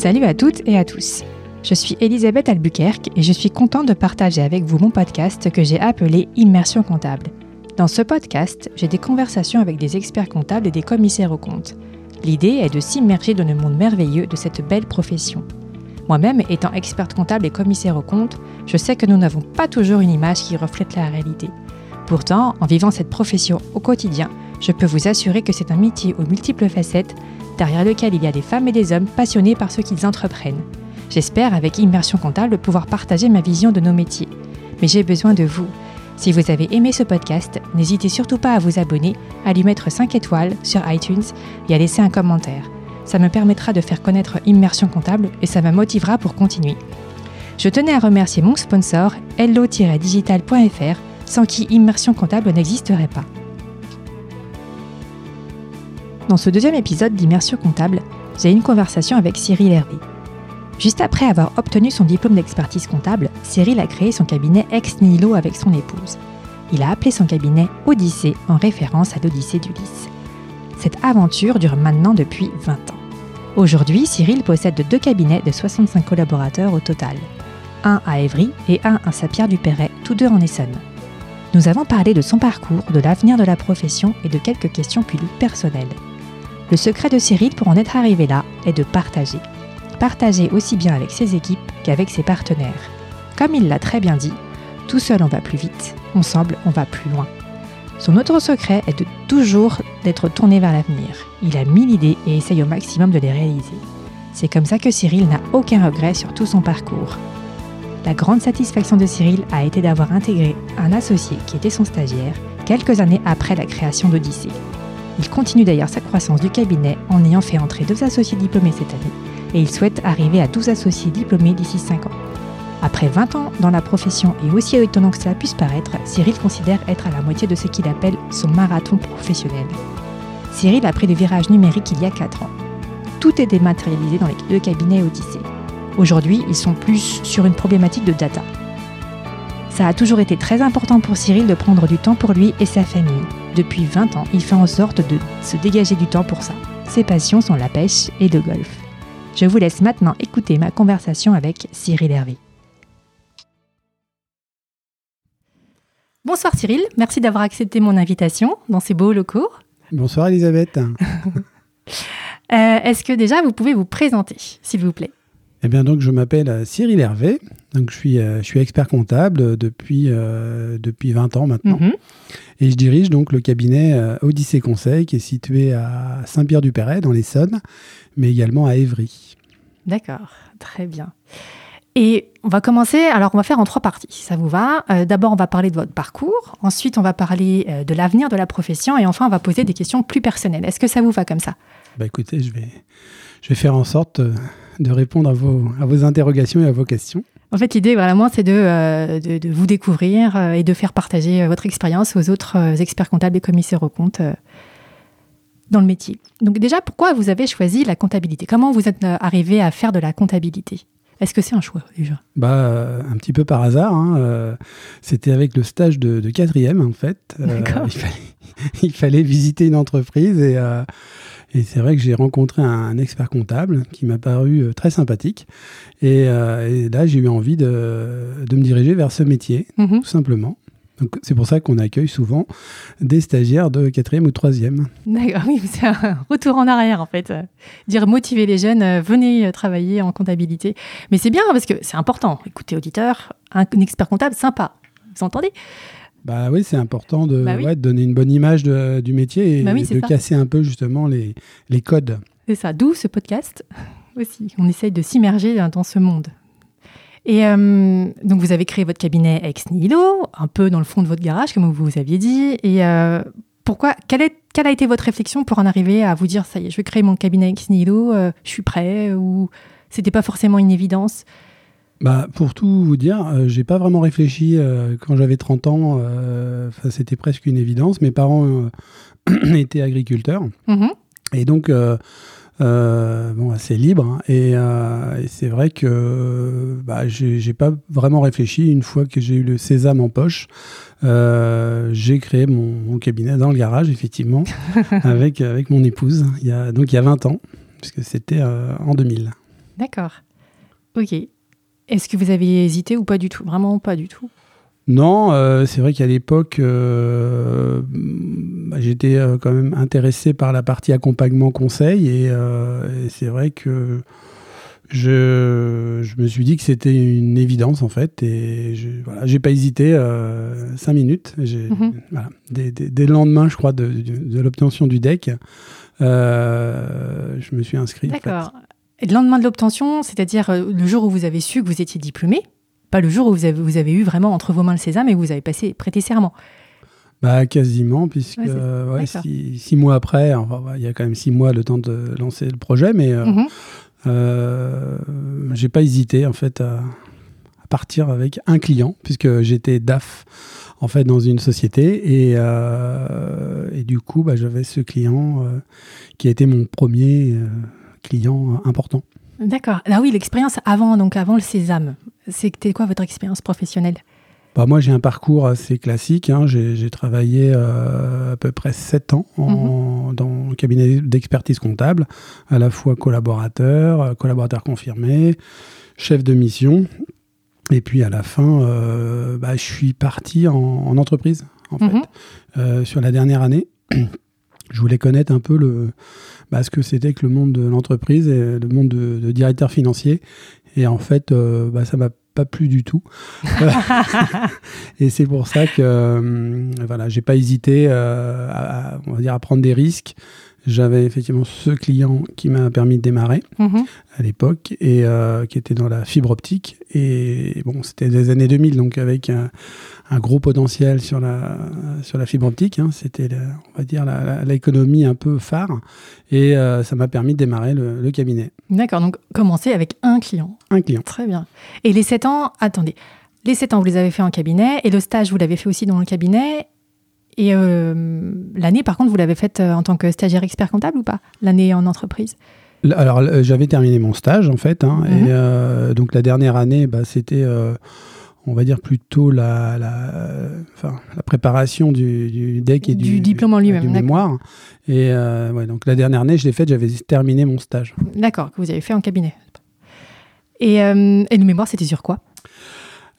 Salut à toutes et à tous. Je suis Elisabeth Albuquerque et je suis contente de partager avec vous mon podcast que j'ai appelé Immersion comptable. Dans ce podcast, j'ai des conversations avec des experts comptables et des commissaires aux comptes. L'idée est de s'immerger dans le monde merveilleux de cette belle profession. Moi-même, étant experte comptable et commissaire aux comptes, je sais que nous n'avons pas toujours une image qui reflète la réalité. Pourtant, en vivant cette profession au quotidien, je peux vous assurer que c'est un métier aux multiples facettes, derrière lequel il y a des femmes et des hommes passionnés par ce qu'ils entreprennent. J'espère, avec Immersion Comptable, pouvoir partager ma vision de nos métiers. Mais j'ai besoin de vous. Si vous avez aimé ce podcast, n'hésitez surtout pas à vous abonner, à lui mettre 5 étoiles sur iTunes et à laisser un commentaire. Ça me permettra de faire connaître Immersion Comptable et ça me motivera pour continuer. Je tenais à remercier mon sponsor, hello-digital.fr, sans qui Immersion Comptable n'existerait pas. Dans ce deuxième épisode d'Immersion Comptable, j'ai une conversation avec Cyril Hervé. Juste après avoir obtenu son diplôme d'expertise comptable, Cyril a créé son cabinet Ex Nihilo avec son épouse. Il a appelé son cabinet Odyssée en référence à l'Odyssée d'Ulysse. Cette aventure dure maintenant depuis 20 ans. Aujourd'hui, Cyril possède deux cabinets de 65 collaborateurs au total. Un à Évry et un à Saint-Pierre-du-Perret, tous deux en Essonne. Nous avons parlé de son parcours, de l'avenir de la profession et de quelques questions plus personnelles. Le secret de Cyril pour en être arrivé là est de partager partager aussi bien avec ses équipes qu'avec ses partenaires. Comme il l'a très bien dit, tout seul on va plus vite, ensemble on va plus loin. Son autre secret est toujours d'être tourné vers l'avenir. Il a mille idées et essaye au maximum de les réaliser. C'est comme ça que Cyril n'a aucun regret sur tout son parcours. La grande satisfaction de Cyril a été d'avoir intégré un associé qui était son stagiaire quelques années après la création d'Odyssée. Il continue d'ailleurs sa croissance du cabinet en ayant fait entrer deux associés diplômés cette année et il souhaite arriver à 12 associés diplômés d'ici 5 ans. Après 20 ans dans la profession et aussi étonnant que cela puisse paraître, Cyril considère être à la moitié de ce qu'il appelle son marathon professionnel. Cyril a pris le virage numérique il y a 4 ans. Tout est dématérialisé dans les deux cabinets Odyssée. Aujourd'hui, ils sont plus sur une problématique de data. Ça a toujours été très important pour Cyril de prendre du temps pour lui et sa famille. Depuis 20 ans, il fait en sorte de se dégager du temps pour ça. Ses passions sont la pêche et le golf. Je vous laisse maintenant écouter ma conversation avec Cyril Hervé. Bonsoir Cyril, merci d'avoir accepté mon invitation dans ces beaux locaux. Bonsoir Elisabeth. Euh, est-ce que déjà vous pouvez vous présenter, s'il vous plaît? Eh bien donc je m'appelle euh, Cyril Hervé, donc je suis, euh, je suis expert comptable depuis, depuis 20 ans maintenant. Mhm. Et je dirige donc le cabinet Odyssée Conseil qui est situé à Saint-Pierre-du-Perret dans l'Essonne mais également à Évry. D'accord, très bien. Et on va commencer, alors on va faire en trois parties, si ça vous va. Euh, d'abord, on va parler de votre parcours, ensuite on va parler euh, de l'avenir de la profession, et enfin on va poser des questions plus personnelles. Est-ce que ça vous va comme ça? Bah écoutez, je vais, je vais faire en sorte euh, de répondre à vos, à vos interrogations et à vos questions. En fait, l'idée, vraiment, c'est de, de, de, vous découvrir et de faire partager votre expérience aux autres experts comptables et commissaires aux comptes dans le métier. Donc déjà, pourquoi vous avez choisi la comptabilité? Comment vous êtes euh, arrivé à faire de la comptabilité? Est-ce que c'est un choix déjà? Bah un petit peu par hasard. Hein, euh, c'était avec le stage de, quatrième en fait. Euh, il, fallait, visiter une entreprise et, et c'est vrai que j'ai rencontré un, expert comptable qui m'a paru très sympathique. Et, là j'ai eu envie de, de, me diriger vers ce métier, mm-hmm. tout simplement c'est pour ça qu'on accueille souvent des stagiaires de quatrième ou troisième. D'accord, oui, c'est un retour en arrière en fait. Dire motiver les jeunes, euh, venez euh, travailler en comptabilité. Mais c'est bien parce que c'est important. Écoutez, auditeur, un, expert comptable sympa. Vous entendez? Bah oui, c'est important de, bah donner une bonne image du métier et bah de casser un peu justement les, les codes. C'est ça, d'où ce podcast aussi. On essaye de s'immerger dans ce monde. Et euh, donc, vous avez créé votre cabinet ex nihilo, un peu dans le fond de votre garage, comme vous aviez dit. Et euh, pourquoi quelle, est, quelle, a été votre réflexion pour en arriver à vous dire ça y est, je vais créer mon cabinet ex nihilo, euh, je suis prêt Ou c'était pas forcément une évidence? Bah, pour tout vous dire, j'ai pas vraiment réfléchi quand j'avais 30 ans. c'était presque une évidence. Mes parents étaient agriculteurs. Mm-hmm. Et donc, euh, bon, assez libre. Hein. Euh, et, c'est vrai que bah, j'ai pas vraiment réfléchi. Une fois que j'ai eu le sésame en poche, euh, j'ai créé mon, cabinet dans le garage, effectivement, avec, avec mon épouse. Il y a, donc il y a 20 ans, puisque c'était en 2000. D'accord. Ok. Est-ce que vous avez hésité ou pas du tout? Vraiment pas du tout? Non, euh, c'est vrai qu'à l'époque, euh, bah, j'étais euh, quand même intéressé par la partie accompagnement conseil et, c'est vrai que je, me suis dit que c'était une évidence en fait et je voilà, j'ai pas hésité cinq minutes. Mhm. dès, le lendemain, je crois, de, l'obtention du deck, je me suis inscrit. D'accord. Le lendemain de l'obtention, c'est-à-dire le jour où vous avez su que vous étiez diplômé, pas le jour où vous avez, vous avez eu vraiment entre vos mains le sésame et vous avez passé, prêté serment. Bah, quasiment, puisque ouais, six, mois après, il y a quand même six mois le temps de lancer le projet, mais euh, euh, j'ai pas hésité en fait à, partir avec un client, puisque j'étais DAF en fait dans une société et, euh, et du coup bah, j'avais ce client qui a été mon premier client important. D'accord. Ah oui, l'expérience avant, donc avant le sésame. C'était quoi votre expérience professionnelle? Bah moi, j'ai un parcours assez classique. Hein. J'ai travaillé euh, à peu près 7 ans mhm. dans le cabinet d'expertise comptable, à la fois collaborateur, euh, collaborateur confirmé, chef de mission. Et puis à la fin, euh, bah, je suis parti en, entreprise, en mhm. fait, sur la dernière année. je voulais connaître un peu le, bah, ce que c'était que le monde de l'entreprise et le monde de, directeur financier. Et en fait, euh, bah, ça m'a pas plu du tout. et c'est pour ça que euh, voilà, j'ai pas hésité euh, à, on va dire, à prendre des risques. J'avais effectivement ce client qui m'a permis de démarrer mhm. à l'époque et qui était dans la fibre optique. Et bon, c'était des années 2000, donc avec un, un gros potentiel sur la, sur la fibre optique. Hein. C'était, on va dire, l'économie un peu phare. Et euh, ça m'a permis de démarrer le, cabinet. D'accord, donc commencer avec un client. Un client. Très bien. Et les 7 ans, attendez, les 7 ans, vous les avez fait en cabinet. Et le stage, vous l'avez fait aussi dans le cabinet. Et euh, l'année, par contre, vous l'avez faite euh, en tant que stagiaire expert comptable ou pas? L'année en entreprise? Alors, j'avais terminé mon stage en fait, hein, et mhm. donc la dernière année, bah, c'était on va dire plutôt la, la, préparation du, deck et du, diplôme en lui-même, du mémoire. Et euh, donc la dernière année, je l'ai faite, j'avais terminé mon stage. D'accord, que vous avez fait en cabinet. Et, euh, le mémoire, c'était sur quoi?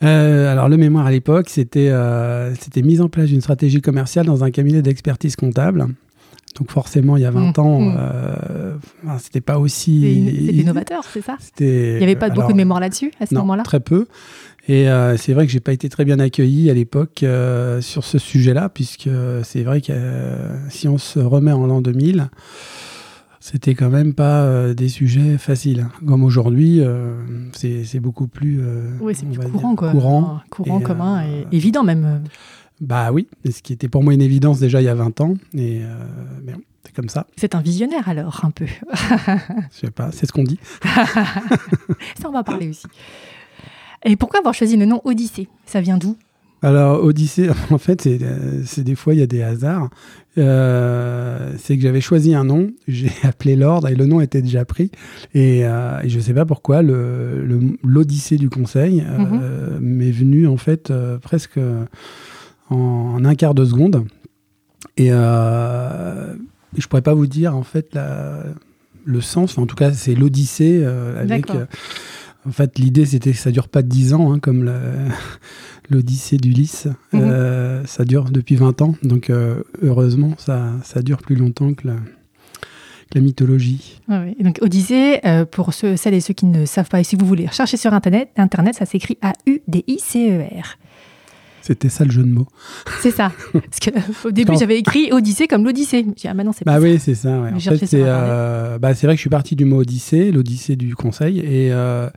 Euh, alors le mémoire à l'époque, c'était c'était mise en place d'une stratégie commerciale dans un cabinet d'expertise comptable. Donc forcément, il y a 20 mmh, ans, mmh. c'était pas aussi... C'était innovateur, c'est ça? Il n'y avait pas beaucoup de mémoire là-dessus à ce moment-là? Très peu. Et euh, c'est vrai que j'ai pas été très bien accueilli à l'époque euh, sur ce sujet-là, puisque c'est vrai que euh, si on se remet en l'an 2000, c'était quand même pas des sujets faciles. Comme aujourd'hui, c'est beaucoup plus, oui, plus courant, quoi. courant, courant commun et évident même. Bah oui, ce qui était pour moi une évidence déjà il y a 20 ans. Et mais c'est comme ça. C'est un visionnaire alors, un peu. Je sais pas, c'est ce qu'on dit. ça, on va parler aussi. Et pourquoi avoir choisi le nom Odyssée? Ça vient d'où? Alors, Odyssée, en fait, c'est des fois, il y a des hasards. Euh, c'est que j'avais choisi un nom, j'ai appelé l'ordre et le nom était déjà pris. Et, euh, je ne sais pas pourquoi, l'Odyssée du conseil euh, mhm. m'est venu en fait presque en, un quart de seconde. Et je ne pourrais pas vous dire en fait le sens, en tout cas, c'est l'Odyssée avec en fait, l'idée, c'était que ça dure pas 10 ans, hein, comme l'Odyssée d'Ulysse. Mhm. Euh, ça dure depuis 20 ans. Donc, euh, heureusement, ça, ça dure plus longtemps que la, mythologie. oui. donc, Odyssée, euh, pour ceux, celles et ceux qui ne savent pas, et si vous voulez rechercher sur Internet, Internet ça s'écrit A-U-D-I-C-E-R. C'était ça le jeu de mots. C'est ça. Parce que, au début, j'avais écrit Odyssée comme l'Odyssée. Ah, bah non, c'est pas bah oui, c'est ça. En fait, c'est euh, bah, vrai que je suis parti du mot Odyssée, l'Odyssée du conseil. Et, euh,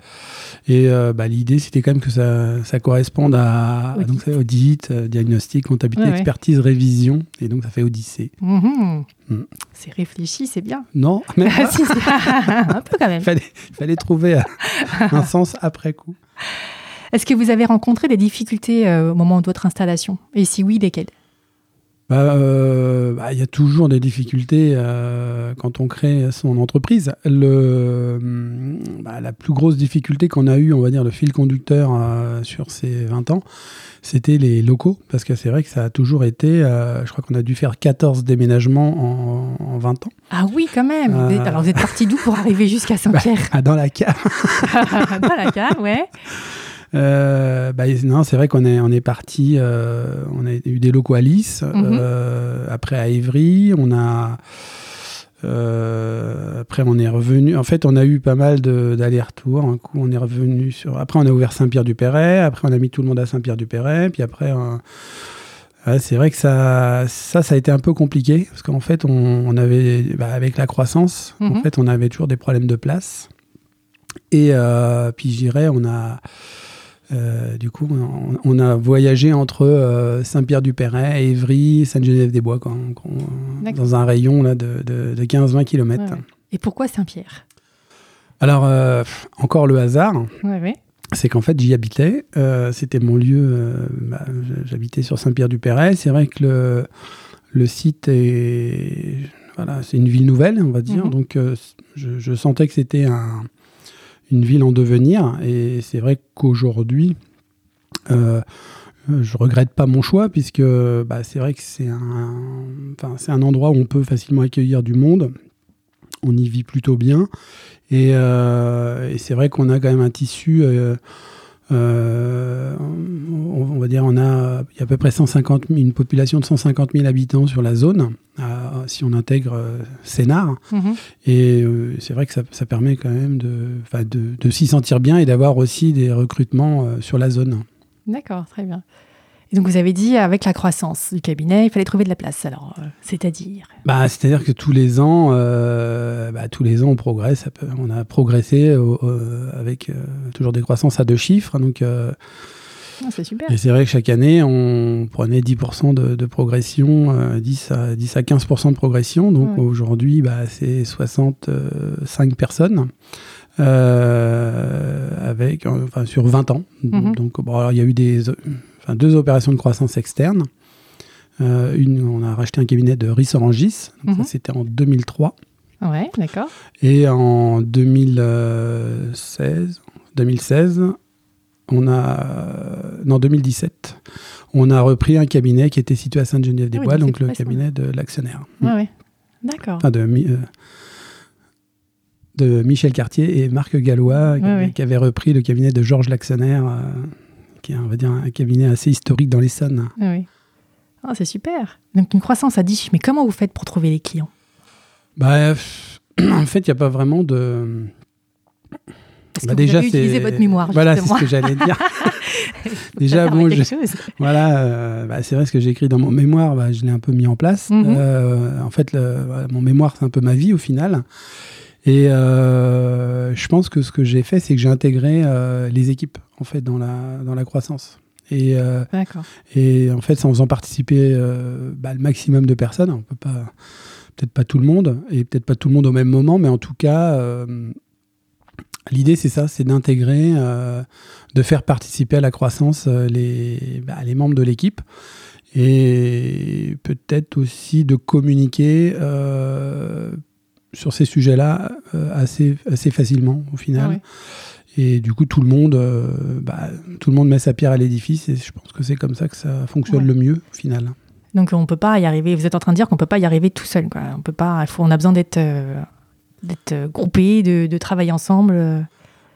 et euh, bah, l'idée, c'était quand même que ça, ça corresponde à audit, donc, audit diagnostic, comptabilité, expertise, révision. Et donc, ça fait Odyssée. Mhm. Mm. C'est réfléchi, c'est bien. Non, mais un peu quand même. Il fallait, fallait trouver un sens après coup. Est-ce que vous avez rencontré des difficultés euh, au moment de votre installation? Et si oui, lesquelles? Bah, euh, bah, il y a toujours des difficultés euh, quand on crée son entreprise. Le, bah, la plus grosse difficulté qu'on a eue, on va dire, le fil conducteur sur ces 20 ans, c'était les locaux. Parce que c'est vrai que ça a toujours été, je crois qu'on a dû faire 14 déménagements en, en 20 ans. Ah oui, quand même. Alors vous êtes parti d'où pour arriver jusqu'à Saint-Pierre? Dans la cave. dans la cave, ouais. Euh, bah, non, c'est vrai qu'on est, on est parti, euh, on a eu des locaux à Lys, mhm. euh, après à Évry, on a. après, on est revenu. En fait, on a eu pas mal d'allers-retours. Un coup, on est revenu sur. Après, on a ouvert Saint-Pierre-du-Perret. Après, on a mis tout le monde à Saint-Pierre-du-Perret. Puis après, c'est vrai que ça, ça, ça a été un peu compliqué parce qu'en fait, on, avait, bah, avec la croissance, en mhm. fait, on avait toujours des problèmes de place. Et puis, je dirais, on a euh, du coup, on, a voyagé entre euh, Saint-Pierre-du-Perret, Évry, Sainte-Genève-des-Bois, dans un rayon là, de, 15-20 km. Et pourquoi Saint-Pierre? Alors, euh, encore le hasard. C'est qu'en fait, j'y habitais. C'était mon lieu. Bah, j'habitais sur Saint-Pierre-du-Perret. C'est vrai que le, le site est. Voilà, c'est une ville nouvelle, on va dire. Mhm. Donc, je, sentais que c'était un, ville en devenir. Et c'est vrai qu'aujourd'hui, euh, je regrette pas mon choix puisque bah, c'est vrai que c'est un, c'est un endroit où on peut facilement accueillir du monde. On y vit plutôt bien. Et, euh, c'est vrai qu'on a quand même un tissu. Euh, euh, on, va dire, on a, il y a à peu près 150 une population de 150 000 habitants sur la zone, si on intègre euh, Sénart. Mhm. Et euh, c'est vrai que ça, permet quand même de, de, de s'y sentir bien et d'avoir aussi des recrutements sur la zone. D'accord, très bien donc vous avez dit avec la croissance du cabinet, il fallait trouver de la place. Alors, euh, c'est-à-dire bah, c'est-à-dire que tous les ans, euh, bah, tous les ans on progresse. On a progressé euh, avec toujours des croissances à deux chiffres. Donc ah, c'est super. Et c'est vrai que chaque année, on prenait 10% de, progression, 10, à, 10 à 15% de progression. Donc aujourd'hui, bah, c'est 65 personnes. avec, enfin, sur 20 ans. Mhm. Donc, bon, il y a eu des, deux opérations de croissance externe. Euh, une, on a racheté un cabinet de Rissorangis, mhm. c'était en 2003. Ouais, d'accord. Et en 2016, 2016, on a, non 2017, on a repris un cabinet qui était situé à Sainte-Geneviève-des-Bois, donc le cabinet de l'actionnaire. Ouais, d'accord. de, euh, de Michel Cartier et Marc Gallois, qui, avaient repris le cabinet de Georges l'actionnaire. Euh, qui est, on va dire, un cabinet assez historique dans l'Essonne. Ah oui. Ah, c'est super. Donc une croissance à 10 mais comment vous faites pour trouver les clients? Bah, En fait, il n'y a pas vraiment de... Bah, que déjà, vous avez utilisé votre mémoire. Voilà, c'est ce que j'allais dire. déjà, bon, voilà, euh, bah, c'est vrai ce que j'ai écrit dans mon mémoire, bah, je l'ai un peu mis en place. Mhm. Euh, en fait, mon mémoire, c'est un peu ma vie au final. Et euh, je pense que ce que j'ai fait, c'est que j'ai intégré euh, les équipes en fait dans la dans la croissance. Et, euh, et en fait, en faisant participer bah, le maximum de personnes, on peut pas, peut-être pas tout le monde, et peut-être pas tout le monde au même moment, mais en tout cas, l'idée c'est ça, c'est d'intégrer, de faire participer à la croissance les, bah, les membres de l'équipe et peut-être aussi de communiquer sur ces sujets-là euh, assez, assez facilement au final. Et du coup, tout le monde, euh, bah, tout le monde met sa pierre à l'édifice et je pense que c'est comme ça que ça fonctionne le mieux au final. Donc on peut pas y arriver. Vous êtes en train de dire qu'on peut pas y arriver tout seul. Quoi. On peut pas. Faut. On a besoin d'être euh, d'être groupé, de, de, travailler ensemble.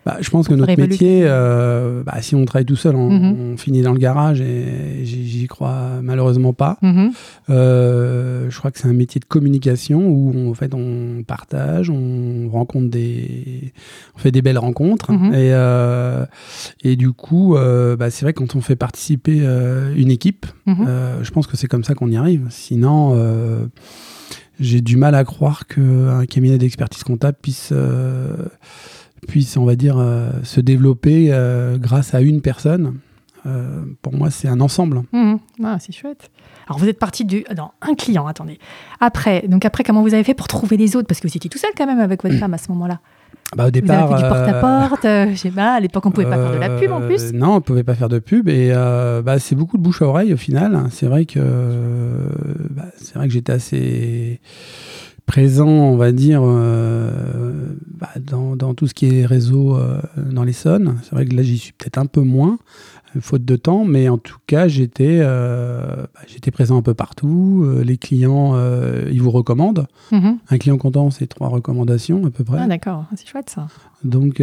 Bah, je pense que notre métier, euh, bah, si on travaille tout seul, on, mhm. finit dans le garage et j'y crois malheureusement pas. Mhm. Euh, je crois que c'est un métier de communication où en fait on partage, on rencontre des, on fait des belles rencontres mhm. et, euh, et du coup, bah, c'est vrai que quand on fait participer une équipe, je pense que c'est comme ça qu'on y arrive. Sinon j'ai du mal à croire qu'un cabinet d'expertise comptable puisse puisse, on va dire, euh, se développer euh, grâce à une personne. Euh, pour moi, c'est un ensemble. Mmh. Ah, c'est chouette. Alors, vous êtes parti de non, un client, attendez. Après, donc après, comment vous avez fait pour trouver les autres? Parce que vous étiez tout seul quand même avec votre femme à ce moment-là. Bah, au départ, vous avez fait du porte-à-porte, je sais pas, à l'époque on pouvait pas faire de la pub en plus. Non, on pouvait pas faire de pub et bah, c'est beaucoup de bouche à oreille au final. C'est vrai que bah, c'est vrai que j'étais assez présent, on va dire, euh, bah, dans, tout ce qui est réseau euh, dans l'Essonne. C'est vrai que là, j'y suis peut-être un peu moins. faute de temps, mais en tout cas, j'étais bah, j'étais présent un peu partout. les clients, ils vous recommandent. Mhm. Un client content, c'est trois recommandations à peu près. Ah, d'accord, c'est chouette ça. Donc,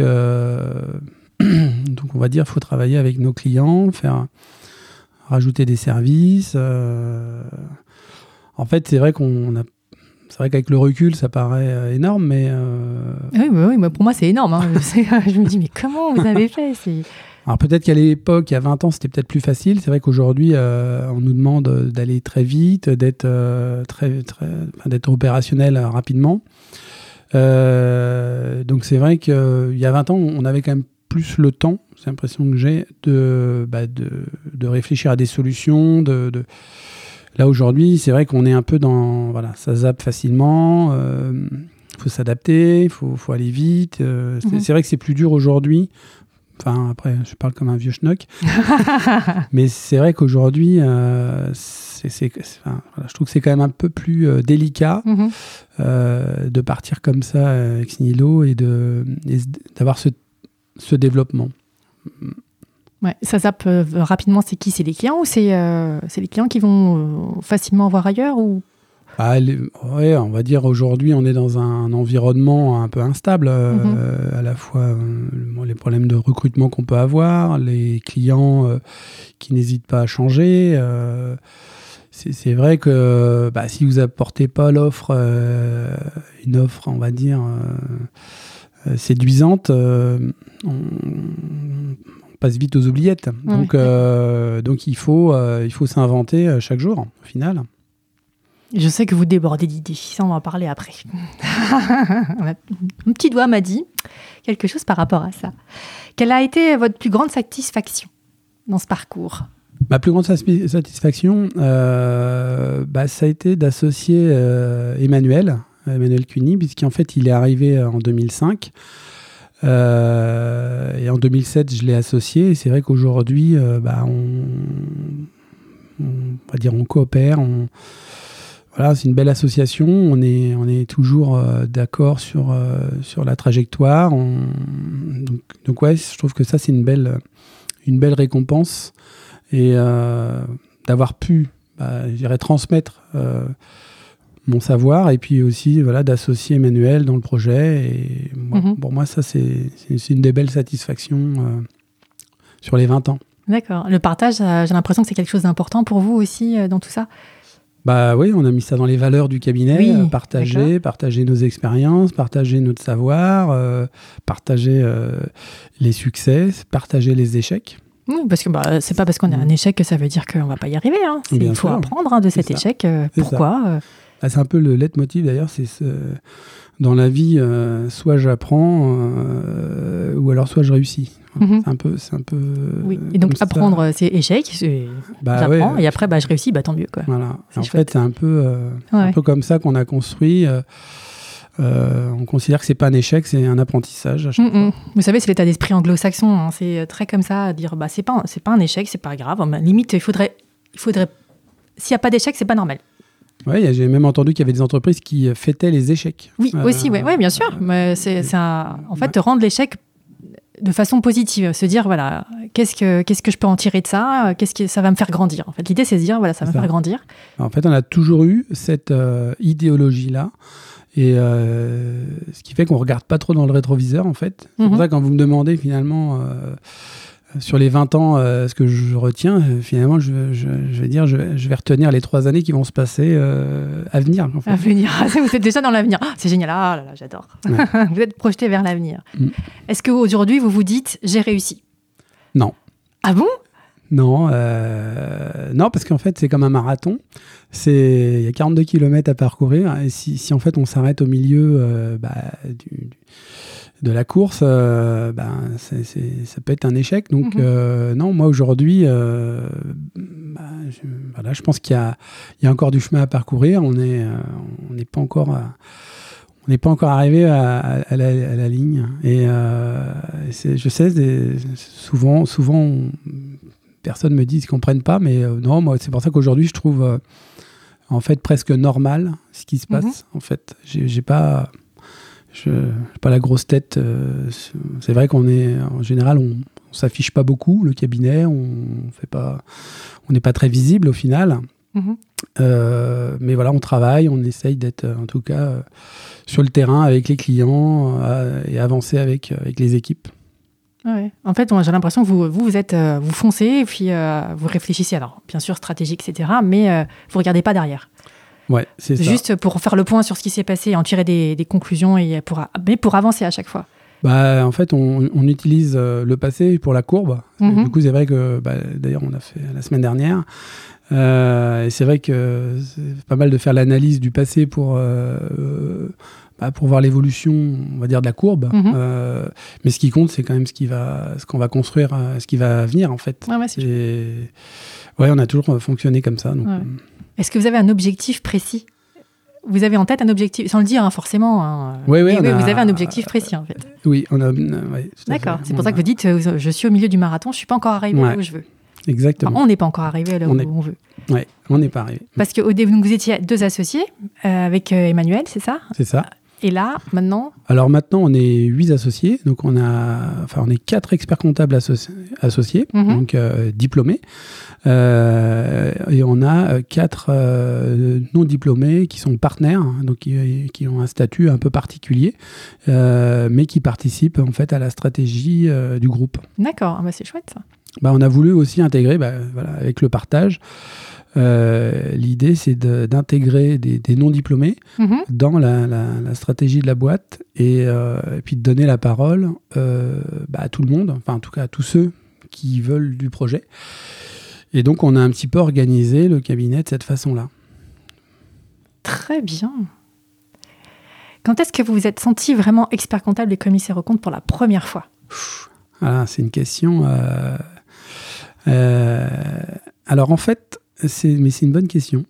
donc, on va dire, il faut travailler avec nos clients, faire rajouter des services. Euh, en fait, c'est vrai qu'on a c'est vrai qu'avec le recul, ça paraît euh, énorme, mais. Euh, oui, oui, mais pour moi, c'est énorme. Hein. je me dis, mais comment vous avez fait? Alors peut-être qu'à l'époque, il y a 20 ans, c'était peut-être plus facile. C'est vrai qu'aujourd'hui, on nous demande d'aller très vite, d'être très, très, d'être opérationnel rapidement. donc c'est vrai qu'il y a 20 ans, on avait quand même plus le temps c'est l'impression que j'ai de, bah, de, de, réfléchir à des solutions. De, de... Là aujourd'hui, c'est vrai qu'on est un peu dans. Voilà, ça zappe facilement. Il euh, faut s'adapter, il faut, faut, aller vite. Euh, mhm. c'est vrai que c'est plus dur aujourd'hui. Enfin, après, je parle comme un vieux schnock. mais c'est vrai qu'aujourd'hui, euh, je trouve que c'est quand même un peu plus délicat mhm. de partir comme ça ex nihilo et, d'avoir ce, ce développement. Ouais, ça zappe euh, rapidement, c'est qui? C'est les clients ou c'est euh, les clients qui vont euh, facilement voir ailleurs ou? Ouais, on va dire aujourd'hui, on est dans un environnement un peu instable, mhm. à la fois les problèmes de recrutement qu'on peut avoir, les clients qui n'hésitent pas à changer. c'est vrai que bah, si vous apportez pas l'offre, une offre, on va dire séduisante, euh, on, passe vite aux oubliettes. Donc, euh, donc il faut, il faut s'inventer chaque jour, au final. Je sais que vous débordez d'idées, ça on va en parler après. Mon petit doigt m'a dit quelque chose par rapport à ça. Quelle a été votre plus grande satisfaction dans ce parcours? Ma plus grande satisfaction, bah, ça a été d'associer Emmanuel, Emmanuel Cuny, puisqu'en fait, il est arrivé euh, en 2005. Euh, et en 2007, je l'ai associé. Et c'est vrai qu'aujourd'hui, euh, bah, on, va dire, on coopère. voilà, c'est une belle association. On est, on est toujours d'accord sur, sur la trajectoire. donc, donc, ouais, je trouve que ça, c'est une belle, une belle récompense. Et d'avoir pu, bah, transmettre mon savoir et puis aussi voilà d'associer Emmanuel dans le projet et mhm. pour moi ça c'est une des belles satisfactions euh, sur les 20 ans. D'accord. Le partage, euh, j'ai l'impression que c'est quelque chose d'important pour vous aussi euh, dans tout ça. Bah oui, on a mis ça dans les valeurs du cabinet, partager, partager nos expériences, partager notre savoir, partager les succès, partager les échecs. Oui, parce que bah, c'est pas parce qu'on a un échec que ça veut dire qu'on va pas y arriver. Hein. Il faut apprendre hein, de cet échec. pourquoi ah, c'est un peu le leitmotiv d'ailleurs, c'est ce... dans la vie, euh, soit j'apprends, euh, ou alors soit je réussis. Mhm. C'est un peu, c'est un peu. Oui. Et donc apprendre, c'est échec, bah, j'apprends, et après bah, je réussis, bah tant mieux quoi. Voilà. En fait, c'est un peu, euh, un peu comme ça qu'on a construit. on considère que c'est pas un échec, c'est un apprentissage. Vous savez, c'est l'état d'esprit anglo-saxon. Hein. c'est très comme ça, à dire bah c'est pas, c'est pas un échec, c'est pas grave. limite, il faudrait, il faudrait, s'il n'y a pas d'échec, c'est pas normal. Oui, j'ai même entendu qu'il y avait des entreprises qui fêtaient les échecs. Oui, euh, aussi, oui, ouais, bien sûr. Mais c'est, en fait, rendre l'échec de façon positive, se dire voilà, qu'est-ce que qu'est-ce que je peux en tirer de ça? Qu'est-ce que ça va me faire grandir En fait, l'idée c'est de dire voilà, ça va me faire grandir. En fait, on a toujours eu cette euh, idéologie là. Et euh, ce qui fait qu'on regarde pas trop dans le rétroviseur, en fait. C'est pour mhm. ça quand vous me demandez finalement sur les 20 ans, euh, ce que je retiens, euh, finalement, je, vais dire, je, vais retenir les trois années qui vont se passer euh, à venir. À venir. Vous êtes déjà dans l'avenir. Ah, c'est génial. Ah là là, j'adore. vous êtes projeté vers l'avenir. Mm. Est-ce qu'aujourd'hui, vous vous dites, j'ai réussi? Non. Ah bon? Non, non, parce qu'en fait, c'est comme un marathon. Il y a 42 km à parcourir. Et si, si en fait on s'arrête au milieu bah, du, de la course, euh, ben, ça peut être un échec. Donc, mhm. euh, non, moi aujourd'hui, euh, bah, je, voilà, je pense qu'il y, y a, encore du chemin à parcourir. On n'est on n'est pas encore. on n'est pas encore arrivé à, la, ligne. Et je sais, souvent, souvent, personne me dit qu'ils comprennent pas, mais non, moi, c'est pour ça qu'aujourd'hui, je trouve en fait presque normal ce qui se mhm. passe. En fait, j'ai pas je n'ai pas la grosse tête. Euh, c'est vrai qu'on est, en général, on, s'affiche pas beaucoup le cabinet, on fait pas, on n'est pas très visible au final. Mhm. Euh, mais voilà, on travaille, on essaye d'être en tout cas sur le terrain avec les clients et avancer avec, avec les équipes. En fait, j'ai l'impression que vous, vous, êtes, vous foncez et puis vous réfléchissez. Alors, bien sûr, stratégique, etc. Mais vous regardez pas derrière. Ouais, c'est Juste pour faire le point sur ce qui s'est passé et en tirer des, conclusions, et pour, mais pour avancer à chaque fois. Bah, en fait, on, utilise euh, le passé pour la courbe. Mhm. Du coup, c'est vrai que, bah, d'ailleurs, on a fait la semaine dernière. Euh, et c'est vrai que c'est pas mal de faire l'analyse du passé pour, euh, bah, pour voir l'évolution, on va dire, de la courbe. Mhm. mais ce qui compte, c'est quand même ce qui va, ce qu'on va construire, ce qui va venir, en fait. Ouais, ouais, ouais on a toujours fonctionné comme ça. Donc, est-ce que vous avez un objectif précis? Vous avez en tête un objectif, sans le dire hein, forcément. Hein. Oui, oui, vous avez un objectif précis en fait. Oui, on a. D'accord, c'est pour ça que vous dites euh, je suis au milieu du marathon, je ne suis pas encore arrivé là où je veux. Exactement. on n'est pas encore arrivé là où on veut. Oui, on n'est pas arrivé. Parce que au début, vous étiez deux associés euh, avec euh, Emmanuel, c'est ça? C'est ça. Et là, maintenant Alors maintenant, on est huit associés. Donc on a, enfin, on est quatre experts comptables associés, mhm. donc euh, diplômés, euh, et on a quatre euh, non diplômés qui sont partenaires, donc qui, ont un statut un peu particulier, mais qui participent en fait à la stratégie du groupe. D'accord, ah bah, c'est chouette ça. Bah, on a voulu aussi intégrer, bah, voilà, avec le partage. Euh, l'idée, c'est d'intégrer des, non-diplômés mhm. dans la, stratégie de la boîte euh, et, puis de donner la parole euh, bah, à tout le monde, enfin en tout cas à tous ceux qui veulent du projet. Et donc, on a un petit peu organisé le cabinet de cette façon-là. Très bien. Quand est-ce que vous vous êtes senti vraiment expert comptable et commissaire aux comptes pour la première fois? Ah, C'est une question. alors en fait, mais c'est une bonne question.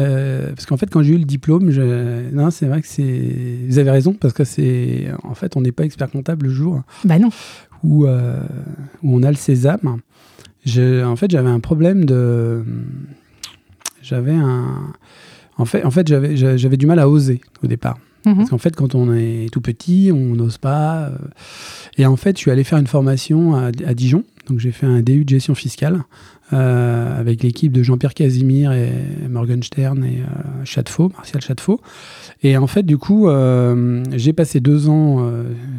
Euh, parce qu'en fait, quand j'ai eu le diplôme, je... non, c'est vrai que c'est. Vous avez raison, parce que c'est. En fait, on n'est pas expert comptable le jour. Bah non. Où, euh, où on a le sésame. Je... En fait, j'avais un problème de. J'avais un. En fait, en fait j'avais, j'avais du mal à oser au départ. Mhm. Parce qu'en fait, quand on est tout petit, on n'ose pas. Euh. Et en fait, je suis allé faire une formation à, à Dijon. Donc, j'ai fait un DU de gestion fiscale. Euh, avec l'équipe de Jean-Pierre Casimir et Morgenstern et euh, Martial Chadefaux. Et en fait, du coup, euh, j'ai passé deux ans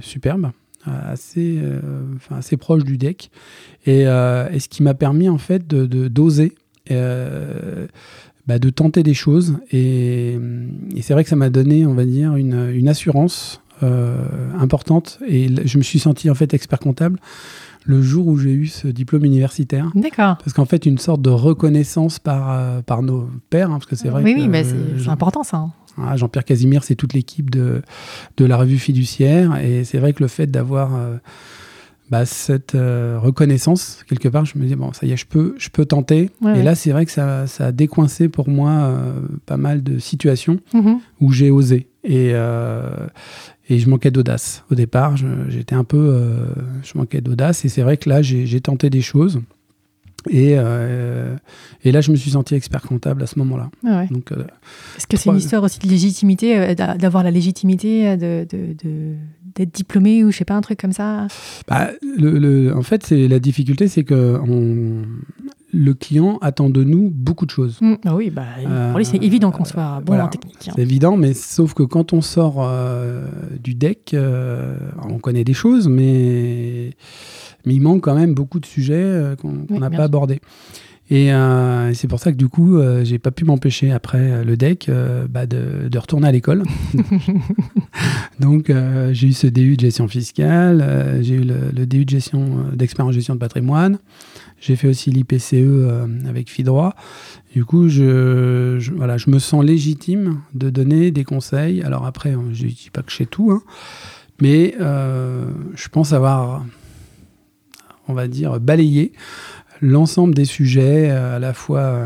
superbes, assez, assez proche du deck. Et, ce qui m'a permis, en fait, de, d'oser. Bah, de tenter des choses et, c'est vrai que ça m'a donné on va dire une, une assurance importante et je me suis senti en fait expert comptable le jour où j'ai eu ce diplôme universitaire. D'accord. Parce qu'en fait, une sorte de reconnaissance par, euh, par nos pères, hein, parce que c'est vrai oui, que... Oui, mais c'est important ça. Hein. Ah, Jean-Pierre Casimir, c'est toute l'équipe de, de la revue fiduciaire, et c'est vrai que le fait d'avoir... Euh, bah, cette euh, reconnaissance, quelque part, je me dis, bon, ça y est, je peux, je peux tenter. et là, c'est vrai que ça, ça, a décoincé pour moi pas mal de situations mm-hmm. où j'ai osé. Et, et je manquais d'audace. Au départ, j'étais un peu. Euh, je manquais d'audace. Et c'est vrai que là, j'ai tenté des choses. Et, euh, et, là, je me suis senti expert comptable à ce moment-là. Ah euh, Est-ce que c'est une histoire aussi de légitimité, d'avoir la légitimité d'être de, diplômé ou je sais pas, un truc comme ça? Bah, le, En fait, la difficulté, c'est que on, le client attend de nous beaucoup de choses. Mmh. Ah oui, bah, pour lui, c'est évident qu'on soit bon en technique. Hein. C'est évident, mais sauf que quand on sort euh, du deck, euh, on connaît des choses, mais, mais il manque quand même beaucoup de sujets euh, qu'on n'a pas abordés. Et c'est pour ça que du coup, j'ai pas pu m'empêcher après le deck bah, de, de, retourner à l'école. Donc j'ai eu ce DU de gestion fiscale, j'ai eu le, le, DU de gestion d'expert en gestion de patrimoine. J'ai fait aussi l'IPCE euh, avec FIDROIT. Du coup, je, voilà, je me sens légitime de donner des conseils. Alors après, je ne dis pas que je sais tout, hein, mais euh, je pense avoir, on va dire, balayé l'ensemble des sujets, euh, à la fois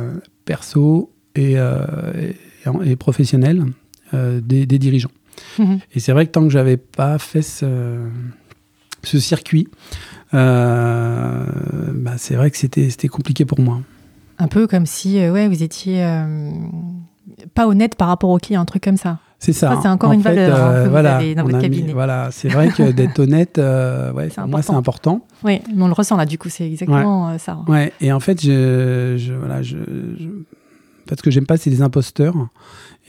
perso et, et, professionnels, des, dirigeants. Mmh et c'est vrai que tant que j'avais pas fait ce, ce circuit, euh, bah, c'est vrai que c'était compliqué pour moi. Un peu comme si euh, ouais, vous étiez. Euh, pas honnête par rapport au client, un truc comme ça. C'est ça. c'est encore une valeur hein, que voilà, avez dans votre cabinet. voilà, c'est vrai que d'être honnête, ouais, pour moi, c'est important. Oui, on le ressent là, du coup, c'est exactement ça. Ouais, et en fait, je, je voilà, je, ce que j'aime pas, c'est les imposteurs.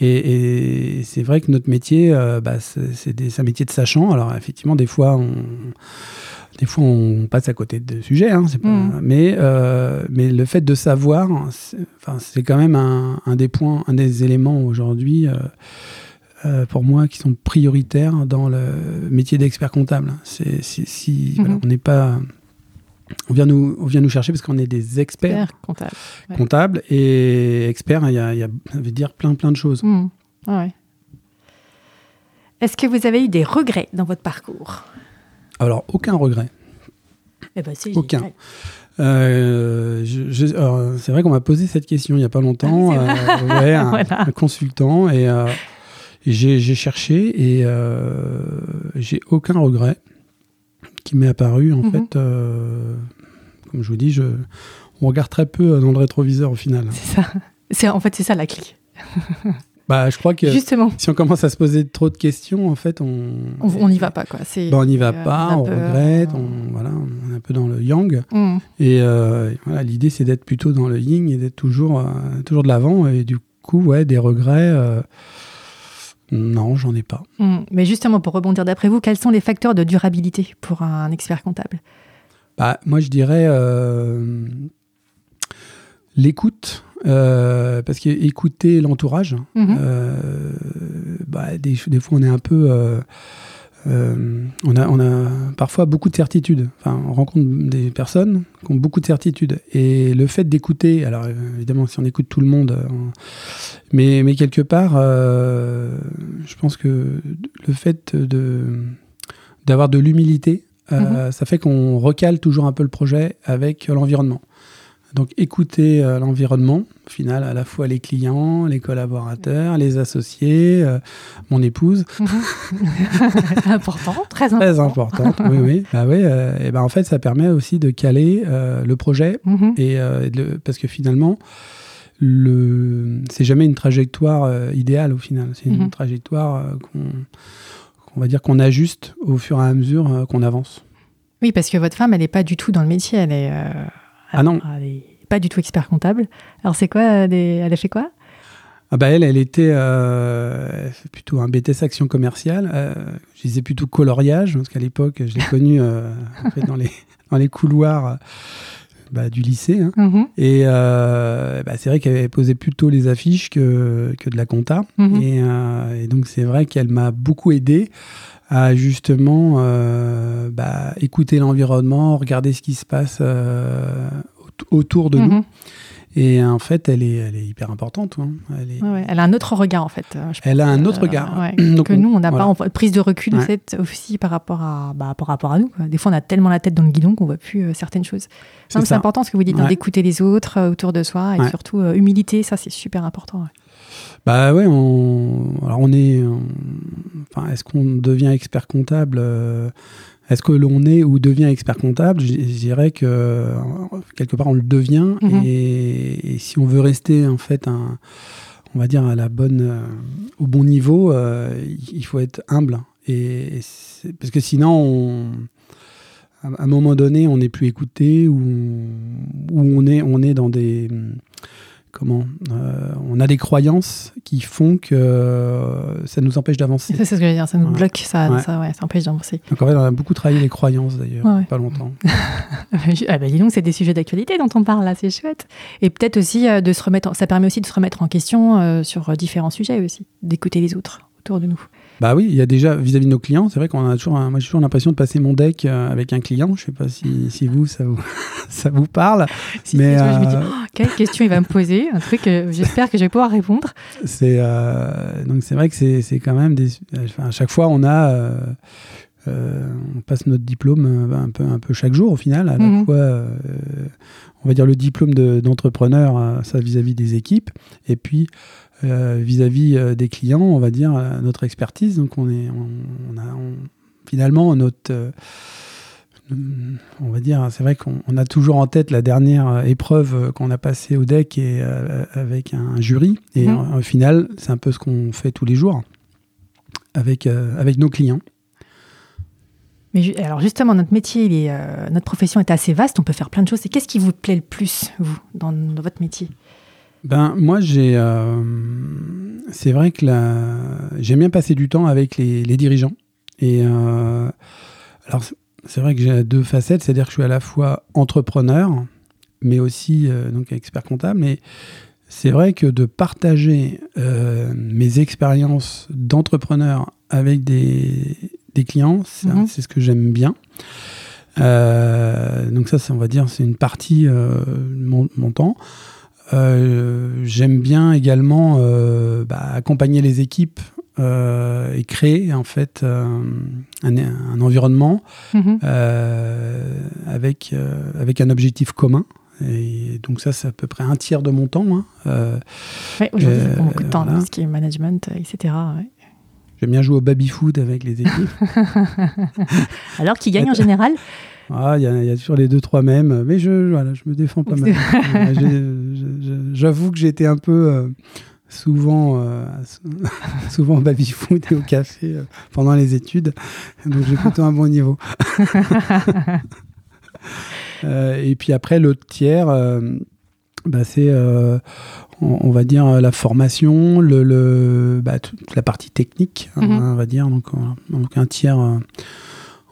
Et, c'est vrai que notre métier, euh, bah, c'est un métier de sachant. Alors effectivement, des fois, on, des fois, on passe à côté de sujets, hein, mmh. mais, euh, mais le fait de savoir, c'est quand même un, des points, un des éléments aujourd'hui, euh, pour moi, qui sont prioritaires dans le métier d'expert comptable. C'est si, mmh. on n'est pas on vient nous, on vient nous chercher parce qu'on est des experts comptables. Et experts, il y a, ça veut dire plein, plein de choses. Mmh. Est-ce que vous avez eu des regrets dans votre parcours? Alors, aucun regret. Eh ben, aucun. Euh, c'est vrai qu'on m'a posé cette question il n'y a pas longtemps. Ah, euh, un, consultant. Et, euh, et j'ai cherché et j'ai aucun regret qui m'est apparu. En mhm. fait, comme je vous dis, je, on regarde très peu dans le rétroviseur au final. C'est ça. C'est, en fait, c'est ça la clé. bah, je crois que Justement. si on commence à se poser trop de questions, en fait, on on n'y va pas quoi. Bah, on n'y va euh, pas, on regrette, on, voilà, on est un peu dans le yang. Mm. Et euh, voilà, l'idée c'est d'être plutôt dans le yin et d'être toujours toujours de l'avant. Et du coup, ouais, des regrets. Non, j'en ai pas. Hmm. Mais justement, pour rebondir d'après vous, quels sont les facteurs de durabilité pour un expert comptable? Bah, Moi, je dirais euh, l'écoute. Euh, parce qu'écouter l'entourage, mhm. euh, bah, des, fois on est un peu euh, on, a, on a parfois beaucoup de certitudes. Enfin, on rencontre des personnes qui ont beaucoup de certitudes. Et le fait d'écouter, alors évidemment, si on écoute tout le monde, euh, mais, mais quelque part, euh, je pense que le fait d'avoir de l'humilité, mm-hmm. ça fait qu'on recale toujours un peu le projet avec l'environnement. Donc écouter euh, l'environnement, au final, à la fois les clients, les collaborateurs, les associés, euh, mon épouse. Important, très important. Très important, oui, oui. Bah oui euh, et ben en fait, ça permet aussi de caler le projet, mhm. et, parce que finalement, le, c'est jamais une trajectoire idéale au final. C'est une mhm. trajectoire qu'on, va dire qu'on ajuste au fur et à mesure qu'on avance. Oui, parce que votre femme, elle n'est pas du tout dans le métier, elle est ah non. Elle n'est pas du tout expert comptable. Alors c'est quoi Elle a fait quoi? Ah bah elle, elle était euh, plutôt un BTS action commerciale. Euh, je disais plutôt coloriage, parce qu'à l'époque, je l'ai connue euh, dans, les, dans les couloirs bah, du lycée. Hein. Mm-hmm. Et bah, c'est vrai qu'elle posait plutôt les affiches que, que de la compta. Mm-hmm. et, et, donc c'est vrai qu'elle m'a beaucoup aidé à justement euh, bah, écouter l'environnement, regarder ce qui se passe euh, autour de nous. Mhm. Et en fait, elle est, elle est hyper importante. Hein. Elle, est... elle, a un autre regard, en fait. Euh, elle a un autre regard. Donc, que nous, on n'a pas en prise de recul aussi par rapport, à, bah, par rapport à nous. Des fois, on a tellement la tête dans le guidon qu'on ne voit plus certaines choses. C'est important ce que vous dites, d'écouter les autres autour de soi et surtout humilité, ça, c'est super important. Bah ouais, on, alors on est. enfin, est-ce qu'on devient expert comptable euh, Est-ce que l'on est ou devient expert comptable? Je dirais que quelque part on le devient. Mhm. et, si on veut rester en fait un, on va dire à la bonne, euh, au bon niveau, euh, il faut être humble. Et, parce que sinon, on, à un moment donné, on n'est plus écouté ou, ou on est, on est dans des comment euh, on a des croyances qui font que euh, ça nous empêche d'avancer. C'est ce que je veux dire, ça nous bloque, ça, ça, empêche d'avancer. Donc en fait, on a beaucoup travaillé les croyances d'ailleurs, pas longtemps. ah bah dis donc, c'est des sujets d'actualité dont on parle là, c'est chouette. Et peut-être aussi euh, de se remettre, ça permet aussi de se remettre en question sur différents sujets aussi, d'écouter les autres autour de nous. Bah oui, il y a déjà vis-à-vis de nos clients, c'est vrai qu'on a toujours, moi j'ai toujours l'impression de passer mon deck euh, avec un client. Je sais pas si, si vous ça vous ça vous parle, mais je me dis euh, oh, quelle question il va me poser, un truc. J'espère que je vais pouvoir répondre. C'est euh, donc c'est vrai que c'est quand même des. Enfin, à chaque fois on a. on passe notre diplôme un peu, un peu chaque jour au final, à la mhm. fois, on va dire le diplôme d'entrepreneur, ça vis-à-vis des équipes, et puis euh, vis-à-vis euh, des clients, on va dire, euh, notre expertise. Donc, on est, on, a finalement notre, on va dire, c'est vrai qu'on a toujours en tête la dernière épreuve qu'on a passée au deck et avec un jury. Et mhm. au final, c'est un peu ce qu'on fait tous les jours avec, avec nos clients. Mais alors justement, notre métier, euh, notre profession est assez vaste, on peut faire plein de choses. Et qu'est-ce qui vous plaît le plus, vous, dans, votre métier? Ben, moi, j'ai, euh, c'est vrai que j'aime bien passer du temps avec les, dirigeants. Et euh, alors, c'est vrai que j'ai deux facettes, c'est-à-dire que je suis à la fois entrepreneur, mais aussi donc expert comptable. Mais c'est vrai que de partager mes expériences d'entrepreneur avec des, des clients. Mhm. C'est ce que j'aime bien. Euh, donc ça, on va dire, c'est une partie euh, de mon, temps. Euh, j'aime bien également bah, accompagner les équipes et créer en fait un, environnement mhm. avec, avec un objectif commun. Et donc ça, c'est à peu près un tiers de mon temps. Hein. oui, aujourd'hui, ça prend beaucoup de temps, ce qui est management, etc. J'aime bien jouer au baby-foot avec les équipes. Alors, qui gagne en général? Ah, il y, a toujours les deux, trois mêmes, mais je, voilà, je me défends pas mal. J'avoue que j'étais un peu euh, souvent, euh, souvent au baby-foot et au café euh, pendant les études, donc j'ai plutôt un bon niveau. et puis après, l'autre tiers, bah, c'est on, va dire la formation, le, bah, toute la partie technique, hein, mhm. on va dire. Donc, donc un tiers, on